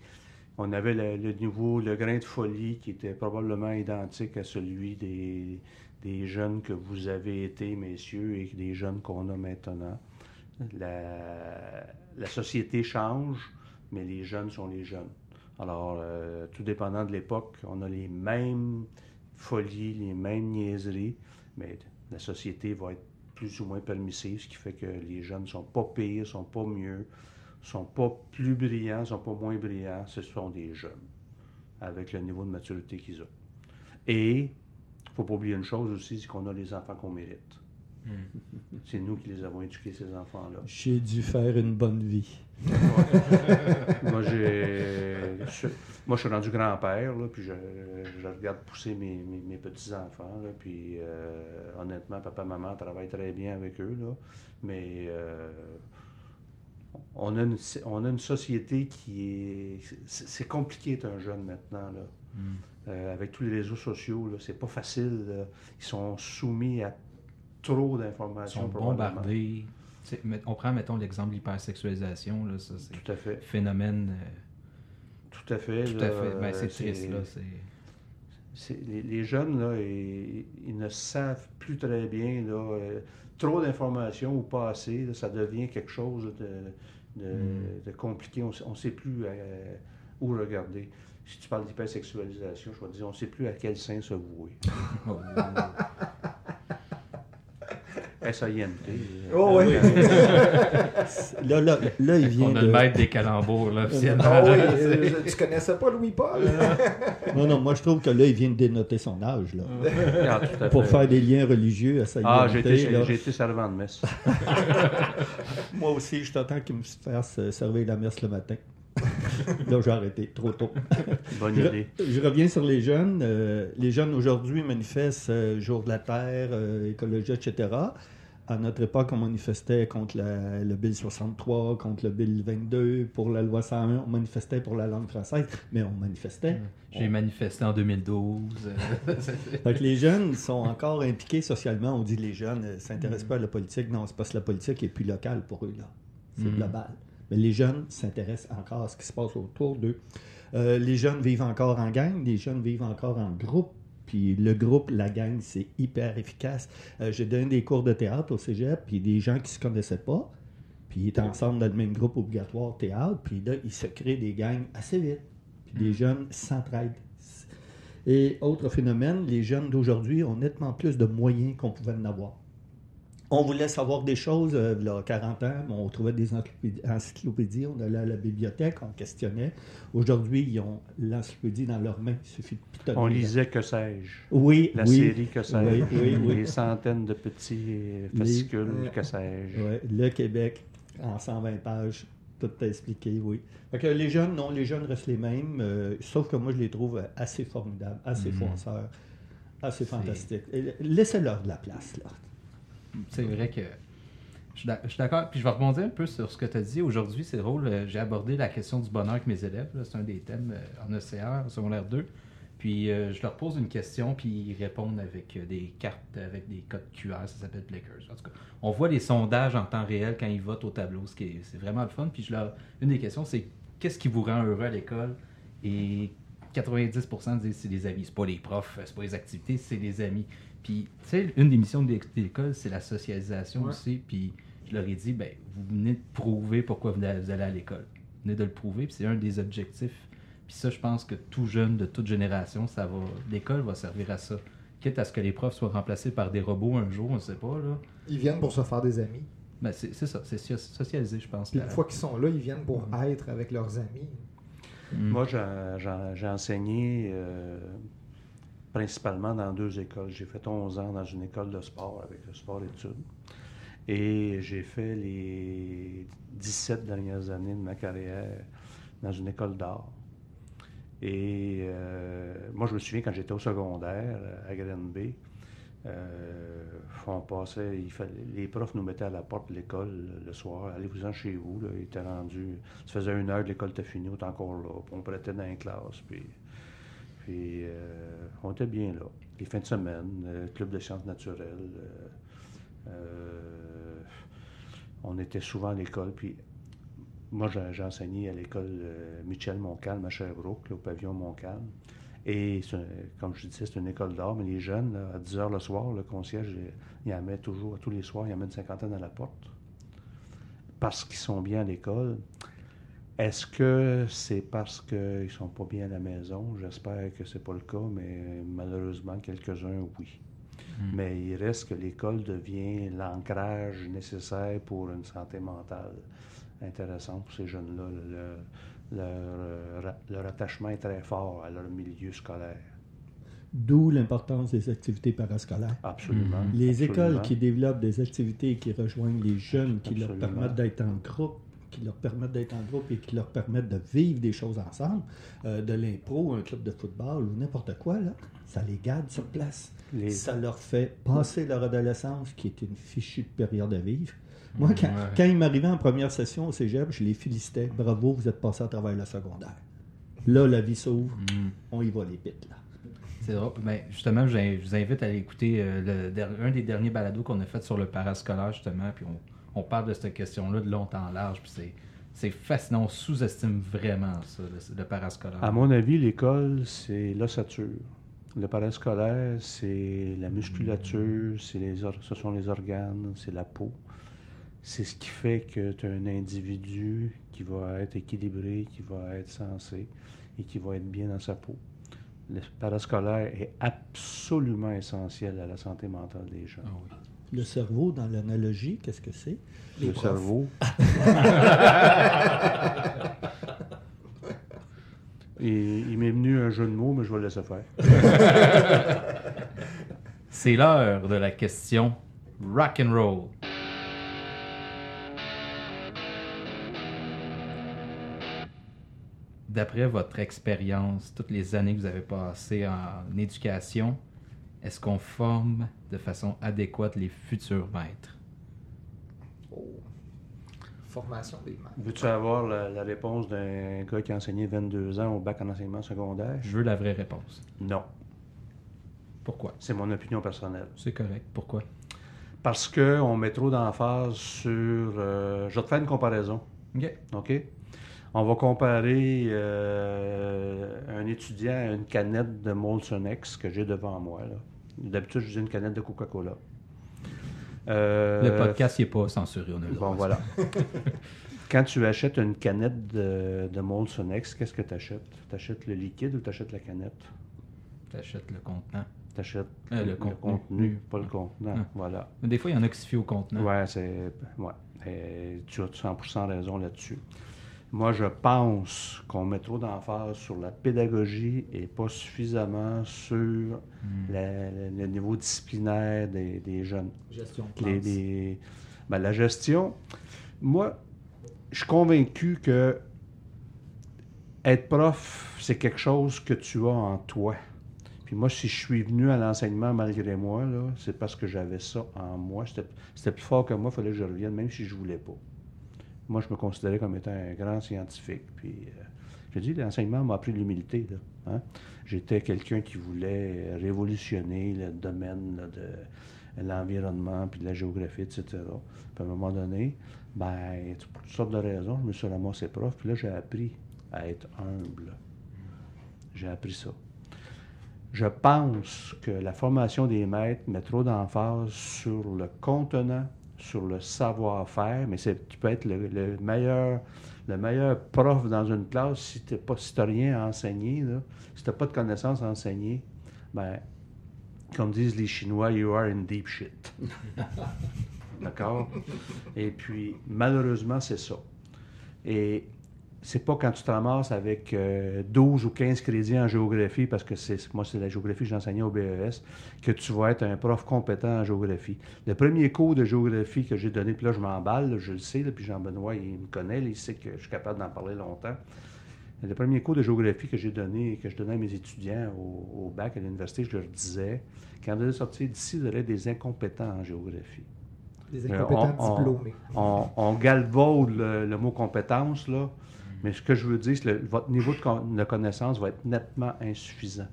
On avait le, le niveau, le grain de folie qui était probablement identique à celui des, jeunes que vous avez été, messieurs, et des jeunes qu'on a maintenant. La, la société change, mais les jeunes sont les jeunes. Alors, euh, tout dépendant de l'époque, on a les mêmes folies, les mêmes niaiseries, mais la société va être plus ou moins permissive, ce qui fait que les jeunes sont pas pires, sont pas mieux, sont pas plus brillants, sont pas moins brillants, ce sont des jeunes, avec le niveau de maturité qu'ils ont. Et, il faut pas oublier une chose aussi, c'est qu'on a les enfants qu'on mérite. C'est nous qui les avons éduqués, ces enfants-là. J'ai dû faire une bonne vie. moi, j'ai, je, moi, je suis rendu grand-père, là, puis je, je regarde pousser mes, mes- mes petits-enfants, là, puis euh, honnêtement, papa, maman travaillent très bien avec eux, là, mais euh, on, a une, on a une société qui est... C'est, compliqué d'être un jeune maintenant, là. Euh, avec tous les réseaux sociaux, là, c'est pas facile. là. Ils sont soumis à trop Ils d'informations. sont probablement. bombardés. On prend, mettons, l'exemple de l'hypersexualisation. Là, ça, c'est Tout à fait. un phénomène euh, Tout à fait. tout là, à fait. Ben, c'est triste. Là, les, les jeunes, là, ils, ils ne savent plus très bien. Là, euh, trop d'informations ou pas assez, là, ça devient quelque chose de, de, de compliqué. On ne sait plus euh, où regarder. Si tu parles d'hypersexualisation, je vais te dire, on ne sait plus à quel sein se vouer. Oh, S-A-I-N-T. Oh, oui. Là, là, là, il vient on a de... le maître des calembours, là, officiellement. Ah oui, je- tu connaissais pas Louis-Paul? Non, non, moi je trouve que là, il vient de dénoter son âge. Là. Ah, tout à Pour fait. faire des liens religieux à sa Ah, j'ai été, été servant de messe. Moi aussi, je t'attends qu'il me fasse euh, servir la messe le matin. là, j'ai arrêté, trop tôt. Bonne Je, idée. je reviens sur les jeunes. Euh, les jeunes aujourd'hui manifestent euh, Jour de la Terre, euh, écologie, etc. À notre époque, on manifestait contre la- le Bill 63, contre le Bill 22, pour la loi 101. On manifestait pour la langue française, mais on manifestait. J'ai manifesté en 2012. euh, Fait que les jeunes sont encore impliqués socialement. On dit les jeunes ne s'intéressent pas à la politique. Non, c'est parce que la politique est plus locale pour eux. là. C'est Mm. global. Mais les jeunes s'intéressent encore à ce qui se passe autour d'eux. Euh, les jeunes vivent encore en gang, les jeunes vivent encore en groupe. Puis le groupe, la gang, c'est hyper efficace. Euh, J'ai donné des cours de théâtre au cégep, puis des gens qui se connaissaient pas, puis ils étaient ensemble dans le même groupe obligatoire théâtre, puis là, ils se créent des gangs assez vite. Puis les jeunes s'entraident. Et autre phénomène, les jeunes d'aujourd'hui ont nettement plus de moyens qu'on pouvait en avoir. On voulait savoir des choses, euh, il y a 40 ans, on trouvait des encyclopédies, on allait à la bibliothèque, on questionnait. Aujourd'hui, ils ont l'encyclopédie dans leurs mains, il suffit de pitonner. On lisait Que sais-je? Oui, La oui. série Que sais-je Oui, oui, oui. Les centaines de petits euh, fascicules Les- Que sais-je Ouais, le Québec, en 120 pages, tout expliqué, oui. Fait que les jeunes, non, les jeunes restent les mêmes, euh, sauf que moi, je les trouve euh, assez formidables, assez Mhm. fonceurs, assez fantastiques. Laissez-leur de la place, là. C'est vrai que je suis d'accord. Puis je vais rebondir un peu sur ce que tu as dit. Aujourd'hui, c'est drôle. euh, J'ai abordé la question du bonheur avec mes élèves. C'est un des thèmes euh, en ECR, secondaire 2. Puis euh, je leur pose une question, puis ils répondent avec des cartes, avec des codes QR. Ça s'appelle Blickers. En tout cas, on voit les sondages en temps réel quand ils votent au tableau, ce qui est, c'est vraiment le fun. Puis je leur, une des questions, c'est qu'est-ce qui vous rend heureux à l'école? Et 90% disent c'est les amis. C'est pas les profs, c'est pas les activités, c'est les amis. Puis, tu sais, une des missions de l'école, c'est la socialisation Ouais. aussi. Puis, je leur ai dit, ben, vous venez de prouver pourquoi vous allez à l'école. Vous venez de le prouver, puis c'est un des objectifs. Puis ça, je pense que tout jeune, de toute génération, ça va, l'école va servir à ça. Quitte à ce que les profs soient remplacés par des robots un jour, on ne sait pas, là. Ils viennent pour se faire des amis. Ben, c'est c'est ça, c'est so- socialisé, je pense. Puis la- une fois qu'ils sont là, ils viennent pour être avec leurs amis. Mm. Moi, j'ai- j'ai j'ai enseigné euh, principalement dans deux écoles. J'ai fait 11 ans dans une école de sport avec le sport-études. Et j'ai fait les 17 dernières années de ma carrière dans une école d'art. Et euh, moi, je me souviens quand j'étais au secondaire euh, à Granby, euh, passait, les profs nous mettaient à la porte de l'école le soir. Allez-vous-en chez vous. Il était rendu. Ça faisait une heure l'école était finie, on était encore là. Puis on prêtait dans les classes. Puis, puis euh, on était bien là. Les fins de semaine, euh, club de sciences naturelles. euh, on était souvent à l'école. Puis moi, j'ai enseigné à l'école Michel Montcalm à Sherbrooke, au pavillon Montcalm. Et comme je disais, c'est une école d'art, mais les jeunes, à 10 h le soir, le concierge, il, il en met toujours, tous les soirs, il en met une cinquantaine à la porte. Parce qu'ils sont bien à l'école. Est-ce que c'est parce qu'ils sont pas bien à la maison? J'espère que c'est pas le cas, mais malheureusement, quelques-uns, oui. Mm. Mais il reste que l'école devient l'ancrage nécessaire pour une santé mentale intéressante pour ces jeunes-là. Le- leur, euh, leur attachement est très fort à leur milieu scolaire. D'où l'importance des activités parascolaires. Absolument. Mhm. Les Absolument. écoles qui développent des activités qui rejoignent les jeunes, qui leur permettent d'être en groupe, qui leur permettent d'être en groupe et qui leur permettent de vivre des choses ensemble, euh, de l'impro, un club de football ou n'importe quoi, là, ça les garde sur place. Les- Ça leur fait passer leur adolescence, qui est une fichue période à vivre. Moi, quand, Ouais. quand ils m'arrivaient en première session au cégep, je les félicitais. Bravo, vous êtes passé à travers le secondaire. Là, la vie s'ouvre. Mm. On y va les pites, là. C'est drôle. Ben, justement, je vous invite à aller écouter euh, le un des derniers balados qu'on a fait sur le parascolaire, justement. Puis on, on parle de cette question-là de long en large. Puis c'est, c'est fascinant. On sous-estime vraiment ça, le, le parascolaire. À mon avis, l'école, c'est l'ossature. Le parascolaire, c'est la musculature, c'est les ce sont les organes, c'est la peau. C'est ce qui fait que tu as un individu qui va être équilibré, qui va être sensé et qui va être bien dans sa peau. Le parascolaire est absolument essentiel à la santé mentale des gens. Ah oui. Le cerveau, dans l'analogie, qu'est-ce que c'est? le profs. cerveau. Et, il m'est venu un jeu de mots, mais je vais le laisser faire. C'est l'heure de la question rock and roll. D'après votre expérience, toutes les années que vous avez passées en éducation, est-ce qu'on forme de façon adéquate les futurs maîtres? Oh. Formation des maîtres. Veux-tu avoir la, la réponse d'un gars qui a enseigné 22 ans au bac en enseignement secondaire? Je veux la vraie réponse. Non. Pourquoi? C'est mon opinion personnelle. C'est correct. Pourquoi? Parce qu'on met trop d'emphase sur... euh, je vais te faire une comparaison. OK. OK? On va comparer euh, un étudiant à une canette de Molson X que j'ai devant moi. là. D'habitude, je dis une canette de Coca-Cola. Euh, Le podcast n'est pas censuré. On a. Bon, voilà. Quand tu achètes une canette de, de Molson X, qu'est-ce que tu achètes? Tu achètes le liquide ou tu achètes la canette? Tu achètes le contenant. Tu achètes Euh, le contenu. pas le contenant. Ah. Voilà. Mais des fois, il y en a qui se fient au contenant. Ouais, c'est. Ouais. Et tu as 100% raison là-dessus. Moi, je pense qu'on met trop d'emphase sur la pédagogie et pas suffisamment sur Hmm. la- le niveau disciplinaire des, des jeunes. Gestion de Les- classe. les- ben, la gestion, moi, je suis convaincu que être prof, c'est quelque chose que tu as en toi. Puis moi, si je suis venu à l'enseignement malgré moi, c'est parce que j'avais ça en moi. C'était c'était plus fort que moi, il fallait que je revienne, même si je voulais pas. Moi, je me considérais comme étant un grand scientifique. Puis, euh, je dis, l'enseignement m'a appris l'humilité. hein. J'étais quelqu'un qui voulait révolutionner le domaine de l'environnement, puis de la géographie, etc. Puis à un moment donné, ben, pour toutes sortes de raisons, je me suis ramassé prof, puis là, j'ai appris à être humble. J'ai appris ça. Je pense que la formation des maîtres met trop d'emphase sur le contenant, sur le savoir-faire, mais tu peux être le, le meilleur le meilleur prof dans une classe, si tu n'as rien à enseigner, là, si tu n'as pas de connaissances à enseigner, ben, comme disent les Chinois, you are in deep shit. D'accord? Et puis, malheureusement, c'est ça. Et c'est pas quand tu te ramasses avec 12 euh, ou 15 crédits en géographie, parce que c'est moi, c'est la géographie que j'enseignais au BES, que tu vas être un prof compétent en géographie. Le premier cours de géographie que j'ai donné, puis là, je m'emballe, je le sais, puis Jean-Benoît, il me connaît, il sait que je suis capable d'en parler longtemps. Le premier cours de géographie que j'ai donné, que je donnais à mes étudiants au, bac à l'université, je leur disais, quand vous allez sortir d'ici, vous aurez des incompétents en géographie. Des euh, incompétents diplômés. On, on, galvaude le, le, mot compétence, là. Mais ce que je veux dire, c'est que votre niveau de, connaissance va être nettement insuffisant.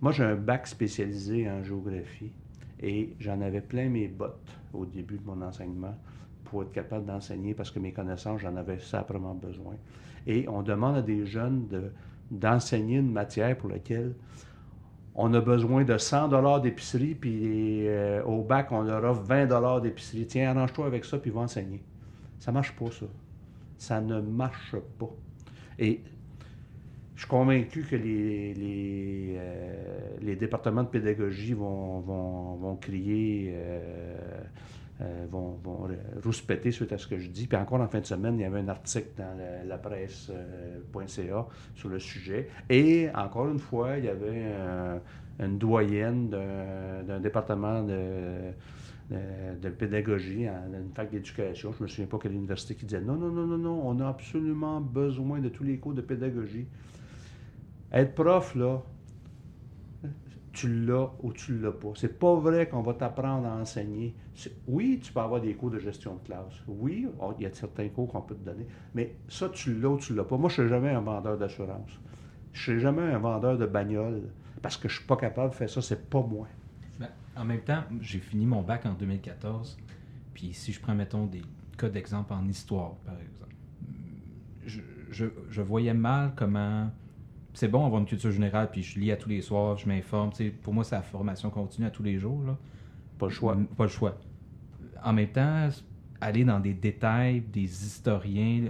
Moi, j'ai un bac spécialisé en géographie et j'en avais plein mes bottes au début de mon enseignement pour être capable d'enseigner parce que mes connaissances, j'en avais simplement besoin. Et on demande à des jeunes d'enseigner une matière pour laquelle on a besoin de 100 dollars d'épicerie, puis euh, au bac, on leur offre 20 dollars d'épicerie. Tiens, arrange-toi avec ça, puis va enseigner. Ça marche pas, ça ça ne marche pas. Et je suis convaincu que les, les, euh, départements de pédagogie vont, vont, crier, euh, euh, vont, vont rouspéter suite à ce que je dis. Puis encore en fin de semaine, il y avait un article dans la, presse.ca sur le sujet. Et encore une fois, il y avait une doyenne d'un département de de, pédagogie, à une fac d'éducation. Je ne me souviens pas quelle université qui disait non, non, non, non, non, on a absolument besoin de tous les cours de pédagogie. Être prof, là, tu l'as ou tu ne l'as pas. C'est pas vrai qu'on va t'apprendre à enseigner. Oui, tu peux avoir des cours de gestion de classe. Oui, il y a certains cours qu'on peut te donner. Mais ça, tu l'as ou tu ne l'as pas. Moi, je ne suis jamais un vendeur d'assurance. Je ne suis jamais un vendeur de bagnole parce que je ne suis pas capable de faire ça. C'est pas moi. En même temps, j'ai fini mon bac en 2014. Puis si je prends, mettons, des cas d'exemple en histoire, par exemple, je, voyais mal comment. C'est bon avoir une culture générale, puis je lis à tous les soirs, je m'informe. Pour moi, c'est la formation continue à tous les jours. Là. Pas le choix. Pas le choix. En même temps, aller dans des détails des historiens,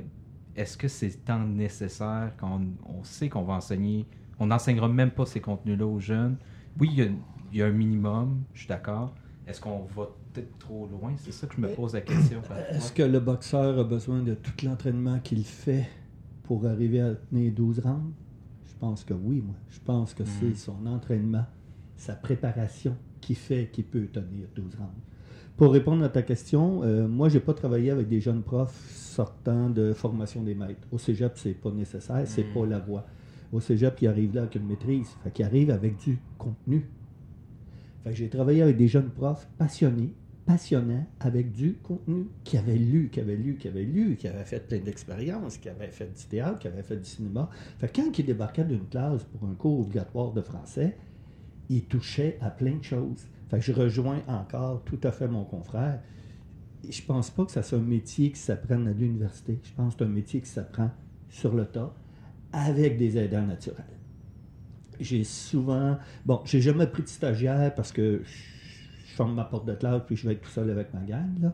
est-ce que c'est tant nécessaire quand on, sait qu'on va enseigner, on n'enseignera même pas ces contenus-là aux jeunes? Oui, il y a il y a un minimum, je suis d'accord. Est-ce qu'on va peut-être trop loin? C'est ça que je me pose la question. Est-ce que le boxeur a besoin de tout l'entraînement qu'il fait pour arriver à tenir 12 rounds? Je pense que oui, moi. Je pense que c'est hmm. son entraînement, sa préparation qui fait qu'il peut tenir 12 rounds. Pour répondre à ta question, euh, moi, je n'ai pas travaillé avec des jeunes profs sortant de formation des maîtres. Au cégep, c'est pas nécessaire, c'est hmm. pas la voie. Au cégep, il arrive là avec une maîtrise, fait qu'il arrive avec du contenu j'ai travaillé avec des jeunes profs passionnés, passionnants, avec du contenu, qui avaient lu, qui avaient lu, qui avaient lu, qui avaient fait plein d'expériences, qui avaient fait du théâtre, qui avaient fait du cinéma. Quand ils débarquaient d'une classe pour un cours obligatoire de français, ils touchaient à plein de choses. Je rejoins encore tout à fait mon confrère. Je pense pas que ça soit un métier qui s'apprenne à l'université. Je pense que c'est un métier qui s'apprend sur le tas avec des aidants naturels j'ai souvent. Bon, j'ai jamais pris de stagiaire parce que je ferme ma porte de classe puis je vais être tout seul avec ma gang. Là.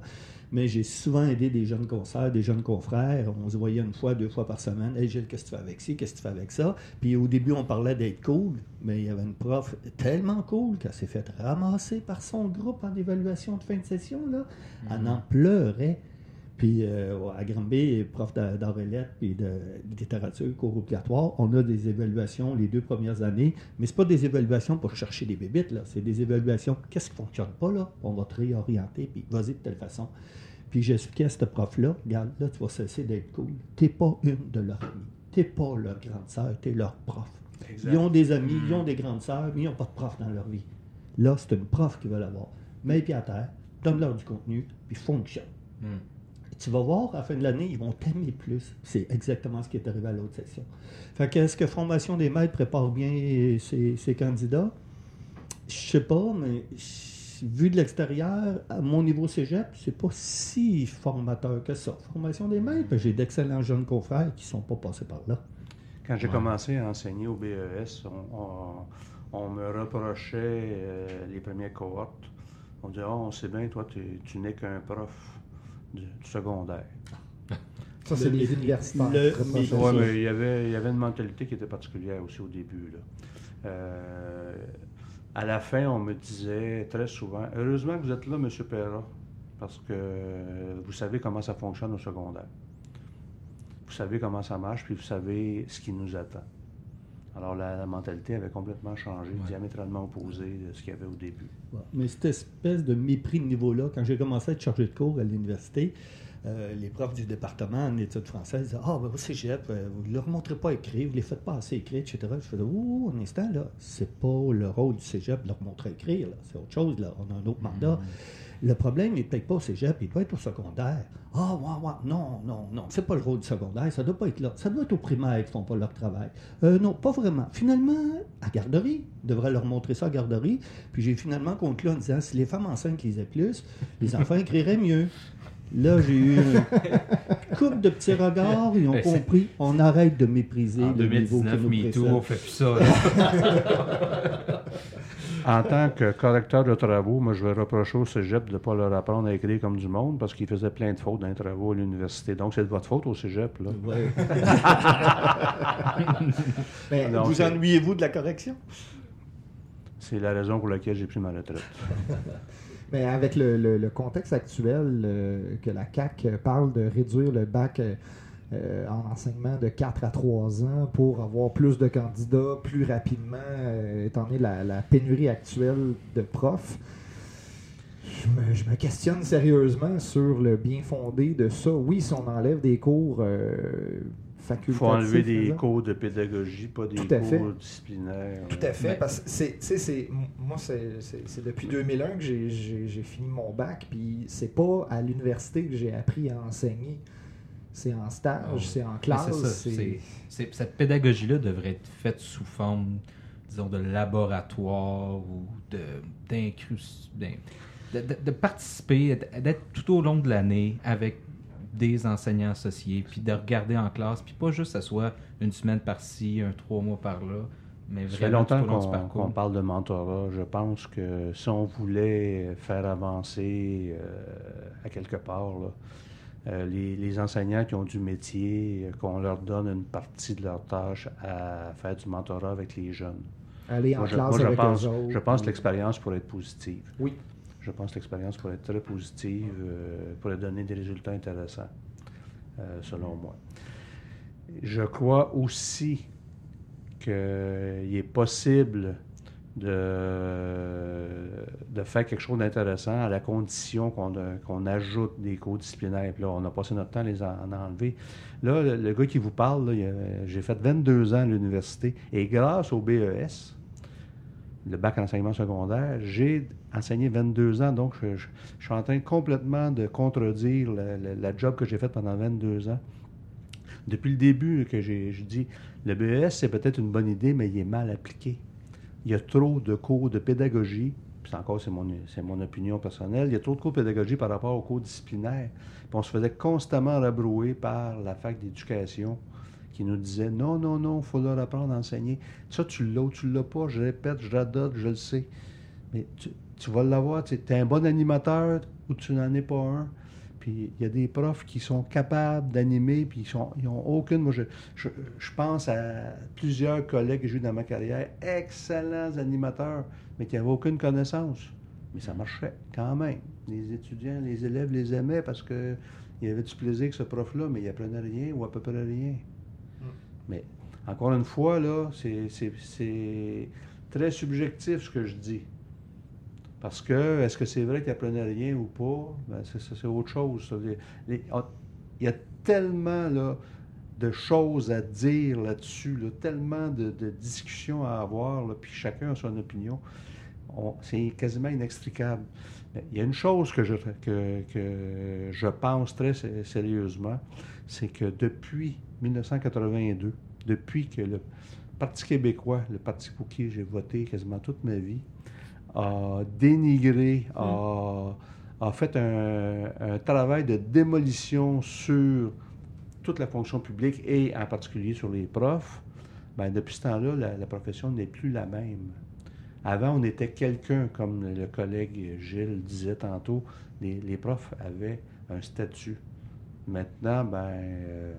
Mais j'ai souvent aidé des jeunes concerts, des jeunes confrères. On se voyait une fois, deux fois par semaine. Hey Gilles, qu'est-ce que tu fais avec ci, qu'est-ce que tu fais avec ça? Puis au début, on parlait d'être cool, mais il y avait une prof tellement cool qu'elle s'est faite ramasser par son groupe en évaluation de fin de session. Là. Elle mm-hmm. en pleurait. Puis euh, à Granby, prof d'Aurélette et de, littérature, cours obligatoire, on a des évaluations les deux premières années, mais ce pas des évaluations pour chercher des bébites, là. C'est des évaluations, qu'est-ce qui ne fonctionne pas, là? On va te réorienter, puis vas-y de telle façon. Puis j'expliquais à ce prof-là, regarde, là, tu vas cesser d'être cool. Tu n'es pas une de leurs amis. Tu n'es pas leur grande sœur, tu es leur prof. Ils ont des amis, ils ont hmm. des grandes sœurs, mais ils n'ont pas de prof dans leur vie. Là, c'est une prof qui veut l'avoir. Mets les pieds à terre, donne-leur du contenu, puis fonctionne. Hmm tu vas voir, à la fin de l'année, ils vont t'aimer plus. C'est exactement ce qui est arrivé à l'autre section. Fait que, est-ce que Formation des maîtres prépare bien ses, candidats? Je sais pas, mais vu de l'extérieur, à mon niveau cégep, c'est pas si formateur que ça. Formation des maîtres, j'ai d'excellents jeunes confrères qui sont pas passés par là. Quand j'ai commencé à enseigner au BES, on me reprochait euh, les premières cohortes. On disait, oh, on sait bien, toi, tu n'es qu'un prof du, du secondaire. Ça, c'est Le- les universitaires. Oui, mais il y, avait, il y avait une mentalité qui était particulière aussi au début. Là. Euh, à la fin, on me disait très souvent Heureusement que vous êtes là, M. Perra, parce que vous savez comment ça fonctionne au secondaire. Vous savez comment ça marche, puis vous savez ce qui nous attend. Alors, la, la mentalité avait complètement changé, Ouais. diamétralement opposée de ce qu'il y avait au début. Ouais. Mais cette espèce de mépris de niveau-là, quand j'ai commencé à être chargé de cours à l'université, euh, les profs du département en études françaises disaient Ah, ben, au cégep, euh, vous ne leur montrez pas écrire, vous ne les faites pas assez écrire, etc. Je faisais Ouh, un instant, là, c'est pas le rôle du cégep de leur montrer écrire, là. c'est autre chose, là. on a un autre mandat. Le problème n'est peut-être pas au cégep, il doit être au secondaire. Ah, ouais, ouais, non, non, non, c'est pas le rôle du secondaire, ça doit pas être là. Ça doit être au primaire qui font pas leur travail. Euh, non, pas vraiment. Finalement, à garderie, on devrait leur montrer ça à garderie. Puis j'ai finalement conclu en disant, si les femmes enceintes lisaient plus, les enfants écriraient mieux. Là, j'ai eu une couple de petits regards, ils ont Ben, compris, on arrête de mépriser En le niveau qui 2019, nous MeToo, on fait plus ça. En tant que correcteur de travaux, moi, je vais reprocher au cégep de ne pas leur apprendre à écrire comme du monde parce qu'ils faisaient plein de fautes dans les travaux à l'université. Donc, c'est de votre faute au cégep. Là. Mais Non, vous ennuyez-vous de la correction? C'est la raison pour laquelle j'ai pris ma retraite. Mais avec le, le- le contexte actuel, euh, que la CAC parle de réduire le bac euh, euh, en enseignement de 4 à 3 ans pour avoir plus de candidats plus rapidement, euh, étant donné la, la pénurie actuelle de profs, je me, je me questionne sérieusement sur le bien fondé de ça. Oui, si on enlève des cours euh, Il facultatifs. faut enlever des disons. cours de pédagogie, pas des Tout à fait. cours disciplinaires. Tout à fait, Mais- parce que c'est, moi, c'est, c'est- c'est depuis 2001 que j'ai, j'ai- j'ai fini mon bac, puis c'est pas à l'université que j'ai appris à enseigner. C'est en stage, Oh. c'est en classe. c'est ça, c'est- c'est- c'est- cette pédagogie-là devrait être faite sous forme, disons, de laboratoire ou de d'incrus- d'in- de, de- de participer, d'être tout au long de l'année avec des enseignants associés, puis de regarder en classe, puis pas juste que ça soit une semaine par-ci, un trois mois par-là, mais Ça fait vraiment tout longtemps au long du qu'on parcours. qu'on parle de mentorat. Je pense que si on voulait faire avancer euh, à quelque part là, euh, les, les enseignants qui ont du métier, euh, qu'on leur donne une partie de leur tâche à faire du mentorat avec les jeunes. aller en Moi, je, classe moi, je avec pense, eux autres. je pense que l'expérience pourrait être positive. Oui. Je pense que l'expérience pourrait être très positive, euh, pourrait donner des résultats intéressants, euh, selon moi. Je crois aussi qu'il est possible de, faire quelque chose d'intéressant à la condition qu'on qu'on ajoute des cours disciplinaires. Puis là, on a passé notre temps à les en, en enlever. Là, le, gars qui vous parle, j'ai fait 22 ans à l'université et grâce au BES, le bac en enseignement secondaire, j'ai enseigné 22 ans, donc je, suis en train complètement de contredire la, job que j'ai faite pendant 22 ans. Depuis le début que j'ai dis, le BES, c'est peut-être une bonne idée, mais il est mal appliqué. Il y a trop de cours de pédagogie, puis encore c'est mon, mon opinion personnelle, il y a trop de cours de pédagogie par rapport aux cours disciplinaires. On se faisait constamment rabrouer par la fac d'éducation qui nous disait non, non, non, il faut leur apprendre à enseigner. Ça, tu l'as ou tu l'as pas, je répète, je radote, je le sais. Mais tu vas l'avoir, tu es un bon animateur ou tu n'en es pas un. Puis il y a des profs qui sont capables d'animer, puis ils n'ont aucune. Moi, je, je, je pense à plusieurs collègues que j'ai eu dans ma carrière, excellents animateurs, mais qui n'avaient aucune connaissance. Mais ça marchait quand même. Les étudiants, les élèves les aimaient parce qu'il y avait du plaisir avec ce prof-là, mais il apprenait rien ou à peu près rien. Mais encore une fois, là, c'est très subjectif ce que je dis. Parce que, est-ce que c'est vrai qu'il apprenait rien ou pas? Ben, c'est autre chose. Il y a tellement de choses à dire là-dessus, là, tellement de, discussions à avoir, puis chacun a son opinion. On- C'est quasiment inextricable. Mais il y a une chose que je, que, je pense très sé- sérieusement, c'est que depuis 1982, depuis que le Parti québécois, le parti pour qui j'ai voté quasiment toute ma vie, a dénigré, a, a fait un, un travail de démolition sur toute la fonction publique et en particulier sur les profs, ben, depuis ce temps-là, la, la profession n'est plus la même. Avant, on était quelqu'un, comme le collègue Gilles disait tantôt, les, les profs avaient un statut. Maintenant, ben, euh,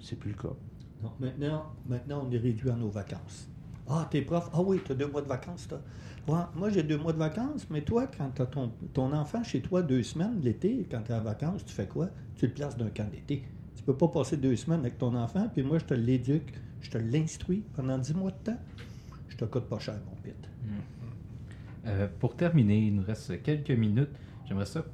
c'est plus le cas. Non, maintenant, maintenant, on est réduit à nos vacances. Ah, t'es prof? Ah oui, t'as deux mois de vacances, toi. Moi, j'ai deux mois de vacances, mais toi, quand t'as ton, ton enfant chez toi deux semaines l'été, quand t'es en vacances, tu fais quoi? Tu le places d'un camp d'été. Tu peux pas passer deux semaines avec ton enfant, puis moi, je te l'éduque, je te l'instruis pendant dix mois de temps. Je te coûte pas cher, mon pit. Euh, pour terminer, il nous reste quelques minutes. J'aimerais ça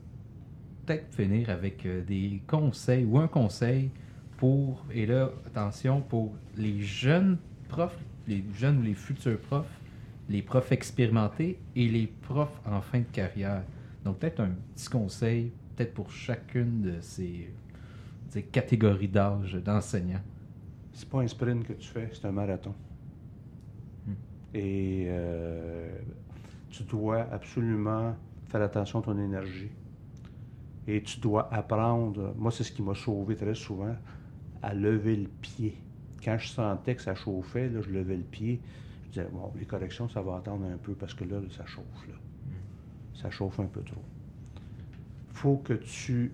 peut-être finir avec euh, des conseils ou un conseil pour, et là, attention, pour les jeunes profs, les jeunes ou les futurs profs, les profs expérimentés et les profs en fin de carrière. Donc peut-être un petit conseil, peut-être pour chacune de ces, ces catégories d'âge d'enseignants. C'est pas un sprint que tu fais, c'est un marathon. Hmm. Et euh, tu dois absolument faire attention à ton énergie. Et tu dois apprendre, moi c'est ce qui m'a sauvé très souvent, à lever le pied. Quand je sentais que ça chauffait, là, je levais le pied. Je disais, bon, les corrections, ça va attendre un peu parce que là, ça chauffe. Là. Ça chauffe un peu trop. faut que tu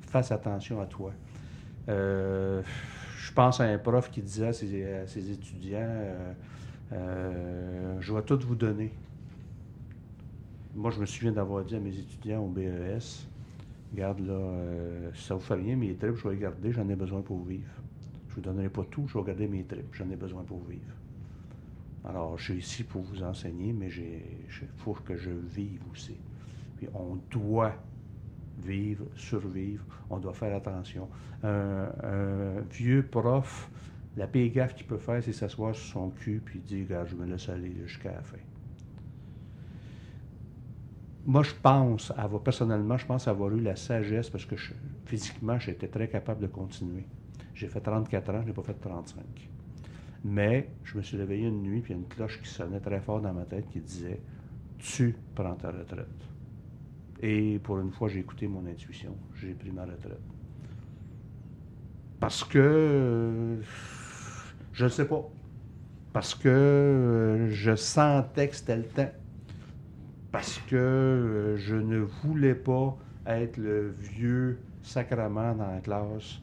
fasses attention à toi. Euh, je pense à un prof qui disait à ses, à ses étudiants euh, euh, Je vais tout vous donner. Moi, je me souviens d'avoir dit à mes étudiants au BES Regarde, là, si ça vous fait rien, mes tripes, je vais les garder, j'en ai besoin pour vivre. Je ne vous donnerai pas tout, je vais garder mes tripes, j'en ai besoin pour vivre. Alors, je suis ici pour vous enseigner, mais il faut que je vive aussi. Puis on doit vivre, survivre, on doit faire attention. Un, vieux prof, la pire gaffe qu'il peut faire, c'est s'asseoir sur son cul puis dire Regarde, je me laisse aller jusqu'à la fin. Moi, je pense, avoir, personnellement, je pense avoir eu la sagesse parce que physiquement, j'étais très capable de continuer. J'ai fait 34 ans, je n'ai pas fait 35. Mais je me suis réveillé une nuit, puis il y a une cloche qui sonnait très fort dans ma tête qui disait Tu prends ta retraite. Et pour une fois, j'ai écouté mon intuition. J'ai pris ma retraite. Parce que je ne sais pas. Parce que je sentais que c'était le temps. Parce que je ne voulais pas être le vieux sacrement dans la classe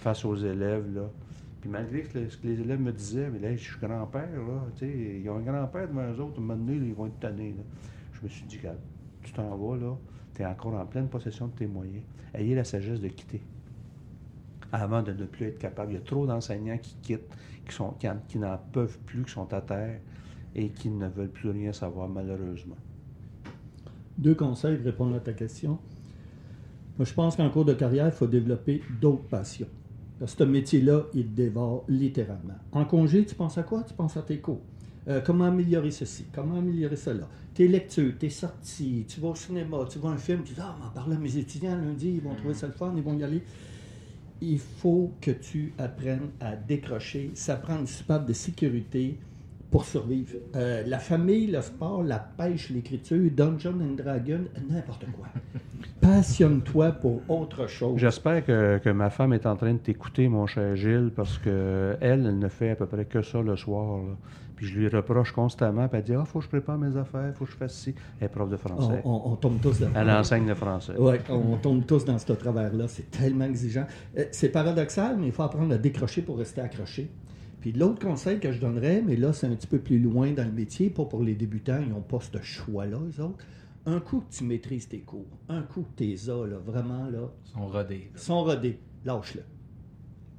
face aux élèves. Puis malgré ce que les élèves me disaient, mais là, je suis grand-père, là, tu sais, ils ont un grand-père devant eux autres, à un moment donné, ils vont être tannés. là. Je me suis dit, regarde, tu t'en vas, là, tu es encore en pleine possession de tes moyens. Ayez la sagesse de quitter avant de ne plus être capable. Il y a trop d'enseignants qui quittent, qui, sont, qui n'en peuvent plus, qui sont à terre et qui ne veulent plus rien savoir, malheureusement. Deux conseils pour répondre à ta question. Moi, je pense qu'en cours de carrière, il faut développer d'autres passions. Parce que ce métier-là, il te dévore littéralement. En congé, tu penses à quoi? Tu penses à tes cours. Euh, comment améliorer ceci? Comment améliorer cela? Tes lectures, tes sorties, tu vas au cinéma, tu vois un film, tu dis Ah, m'en parler à mes étudiants lundi, ils vont trouver ça le fun, ils vont y aller. Il faut que tu apprennes à décrocher. Ça prend une super de sécurité pour survivre. Euh, la famille, le sport, la pêche, l'écriture, Dungeon and Dragon, n'importe quoi. Passionne-toi pour autre chose. J'espère que, que ma femme est en train de t'écouter, mon cher Gilles, parce que elle, elle ne fait à peu près que ça le soir. là. Puis je lui reproche constamment, puis elle dit Ah, faut que je prépare mes affaires, faut que je fasse ci. Elle est prof de On, français. on- on tombe tous dans Elle enseigne le français. Ouais, on tombe tous dans ce travers-là. C'est tellement exigeant. Euh, C'est paradoxal, mais il faut apprendre à décrocher pour rester accroché. Puis l'autre conseil que je donnerais, mais là, c'est un petit peu plus loin dans le métier, pas pour les débutants, ils n'ont pas ce choix-là, eux autres. Un coup que tu maîtrises tes cours, un coup que tes là, vraiment, là, sont rodés. là. sont rodés, lâche-le.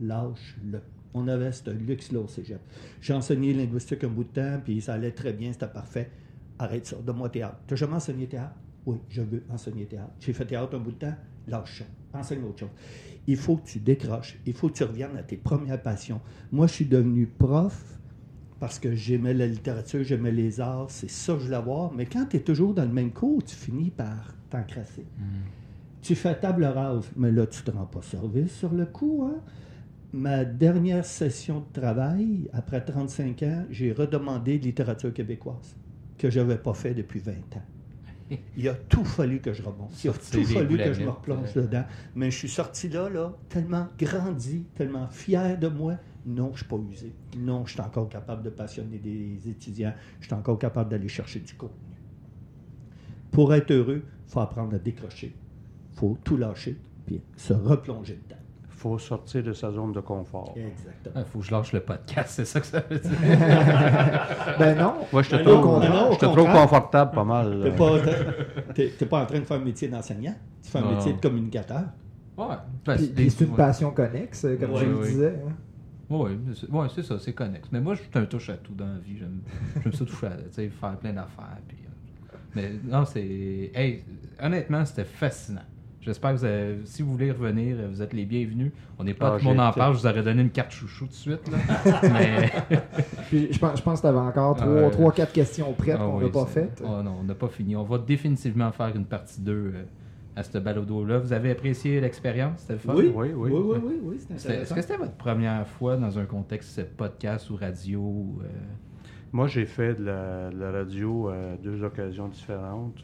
Lâche-le. On avait ce luxe-là au cégep. J'ai enseigné linguistique un bout de temps, puis ça allait très bien, c'était parfait. Arrête ça, donne-moi théâtre. Tu as jamais enseigné théâtre? Oui, je veux enseigner théâtre. J'ai fait théâtre un bout de temps, lâche ça. Enseigne autre chose. Il faut que tu décroches. Il faut que tu reviennes à tes premières passions. Moi, je suis devenu prof parce que j'aimais la littérature, j'aimais les arts, c'est ça que je voulais voir. Mais quand tu es toujours dans le même cours, tu finis par t'encrasser. Tu fais table rase, mais là, tu ne te rends pas service sur le coup. Hein? Ma dernière session de travail, après 35 ans, j'ai redemandé littérature québécoise, que je n'avais pas fait depuis 20 ans. Il a tout fallu que je remonte. Il a tout fallu que je me replonge dedans. Mais je suis sorti là, là, tellement grandi, tellement fier de moi. Non, je ne suis pas usé. Non, je suis encore capable de passionner des étudiants. Je suis encore capable d'aller chercher du contenu. Pour être heureux, il faut apprendre à décrocher. Il faut tout lâcher, puis se replonger dedans. Il faut sortir de sa zone de confort. Exactement. Il faut que je lâche le podcast, c'est ça que ça veut dire. Ben non. Moi, je te Ben trouve, non, contraire, je te trouve confortable pas mal. Pas, t'es- t'es pas en train de faire un métier d'enseignant. Tu fais un Non. métier de communicateur. Ouais. Ben, Puis, c'est puis des- c'est une passion connexe, euh, comme Ouais, je le ouais. disais. hein. Oui, c'est ouais, c'est ça, c'est connexe. Mais moi, je suis un touche à tout dans la vie. J'aime j'aime ça toucher à tu sais, faire plein d'affaires. puis, euh, mais non, c'est. Hey, honnêtement, c'était fascinant. J'espère que vous avez- si vous voulez revenir, vous êtes les bienvenus. On n'est pas Ah, tout le monde en parle, je vous aurais donné une carte chouchou tout de suite. Là. mais. Puis je pense, je pense que tu avais encore Ouais. 3-4 questions prêtes Ah qu'on oui, n'a pas faites. Oh non, on n'a pas fini. On va définitivement faire une partie 2 euh, à ce balado-là. Vous avez apprécié l'expérience? C'était le fun? Oui, Oui, oui. oui, oui, oui, oui, C'était- Est-ce que c'était votre première fois dans un contexte podcast ou radio? euh, Moi, j'ai fait de la, de la radio à deux occasions différentes.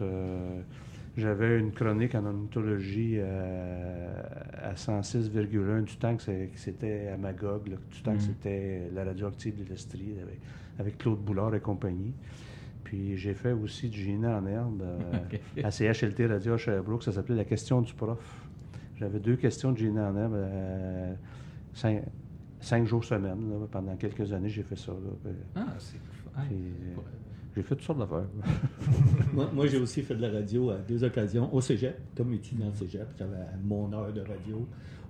J'avais une chronique en ornithologie euh, à 106,1 du temps que c'était à Magog, là, du temps que Mhm. c'était la radio active de l'Estrie avec, avec Claude Boulard et compagnie. Puis j'ai fait aussi du génie en herbe euh, à CHLT Radio à Sherbrooke. Ça s'appelait La question du prof. J'avais deux questions de génie en herbe. euh, cinq, cinq jours semaine. là, pendant quelques années, j'ai fait ça. là. Ah, c'est. ah, euh, j'ai fait toutes sortes d'affaires. Moi, moi, j'ai aussi fait de la radio à deux occasions au cégep, comme étudiant de cégep. J'avais mon heure de radio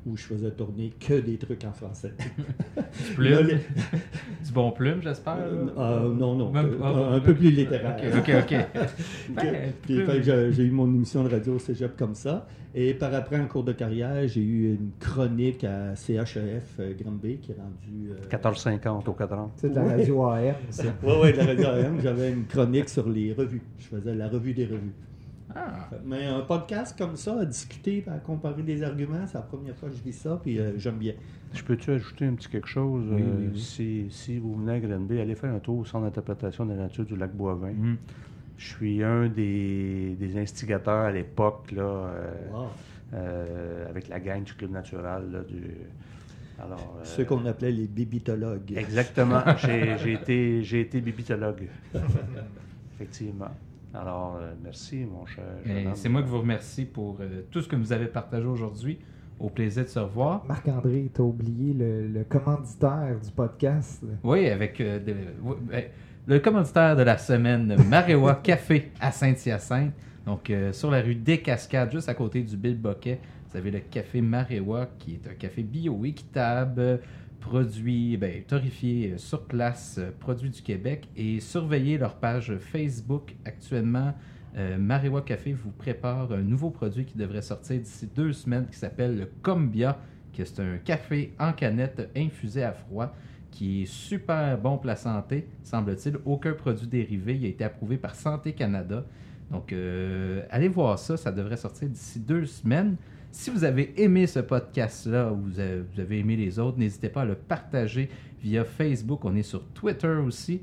où je faisais tourner que des trucs en français. plume? Là, les- Du bon plume, j'espère? Euh, euh, non, non, Même euh, un, peu plus littéraire. Ok, ok, Ben, plume. j'ai j'ai eu mon émission de radio au cégep comme ça. Et par après, en cours de carrière, j'ai eu une chronique à CHEF euh, Granby qui est rendue. euh, 14,50 au cadran. C'est de la radio AM, ça. Oui, oui, de la radio AM. J'avais une chronique sur les revues. Je faisais la revue des revues. Ah, Mais un podcast comme ça, à discuter, à comparer des arguments, c'est la première fois que je vis ça, puis euh, j'aime bien. Je peux-tu ajouter un petit quelque chose? Oui, Euh, oui. Si, si vous venez à Grenby, allez faire un tour au centre d'interprétation de la nature du lac Boivin. mhm. Je suis un des, des instigateurs à l'époque, là, euh, Wow. euh, avec la gang du Club Natural. là, du, alors, euh, Ceux qu'on appelait les bibitologues. Exactement. J'ai j'ai été, j'ai été bibitologue. Effectivement. Alors, euh, merci, mon cher. C'est moi qui vous remercie pour euh, tout ce que vous avez partagé aujourd'hui. Au plaisir de se revoir. Marc-André, t'as oublié le, le commanditaire du podcast. Oui, avec euh, de- ben, le commanditaire de la semaine, Marewa Café à Saint-Hyacinthe. Donc, euh, sur la rue des Cascades, juste à côté du Bill Boquet, vous avez le café Marewa, qui est un café bio équitable, euh, produit, ben, euh, sur place, euh, produit du Québec. Et surveillez leur page Facebook actuellement. Euh, Café vous prépare un nouveau produit qui devrait sortir d'ici deux semaines qui s'appelle le Combia, qui est un café en canette infusé à froid qui est super bon pour la santé, semble-t-il. Aucun produit dérivé. Il a été approuvé par Santé Canada. Donc, euh, allez voir ça. Ça devrait sortir d'ici deux semaines. Si vous avez aimé ce podcast-là ou vous avez, aimé les autres, n'hésitez pas à le partager via Facebook. On est sur Twitter aussi.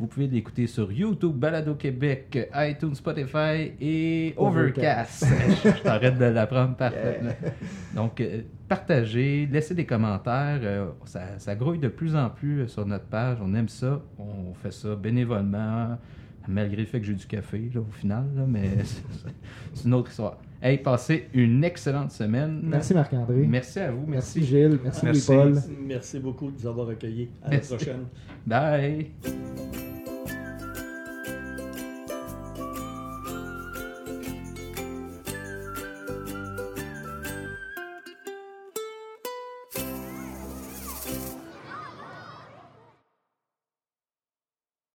Vous pouvez l'écouter sur YouTube, Balado Québec, iTunes, Spotify et Overcast. Je t'arrête de l'apprendre parfaitement. Donc, euh, partagez, laissez des commentaires. euh, ça, ça grouille de plus en plus euh, sur notre page. On aime ça. On fait ça bénévolement, malgré le fait que j'ai du café là, au final. là, mais c'est une autre histoire. Hey, passez une excellente semaine. Merci Marc-André. Merci à vous. Merci Merci. Gilles. Merci, Merci. Louis-Paul. Merci beaucoup de nous avoir accueillis. À Merci. la prochaine. Bye.